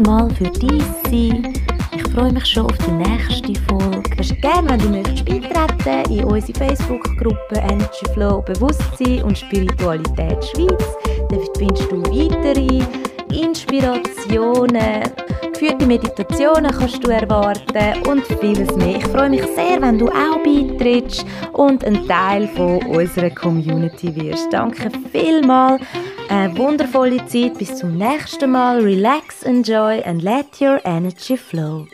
vielmals für dein Sein. Ich freue mich schon auf die nächste Folge. Du gerne, wenn du möchtest, beitreten in unsere Facebook-Gruppe Energy Flow Bewusstsein und Spiritualität Schweiz. Dort findest du weitere Inspirationen, geführte Meditationen kannst du erwarten und vieles mehr. Ich freue mich sehr, wenn du auch beitrittst und ein Teil von unserer Community wirst. Danke vielmals. Eine wundervolle Zeit. Bis zum nächsten Mal. Relax, enjoy and let your energy flow.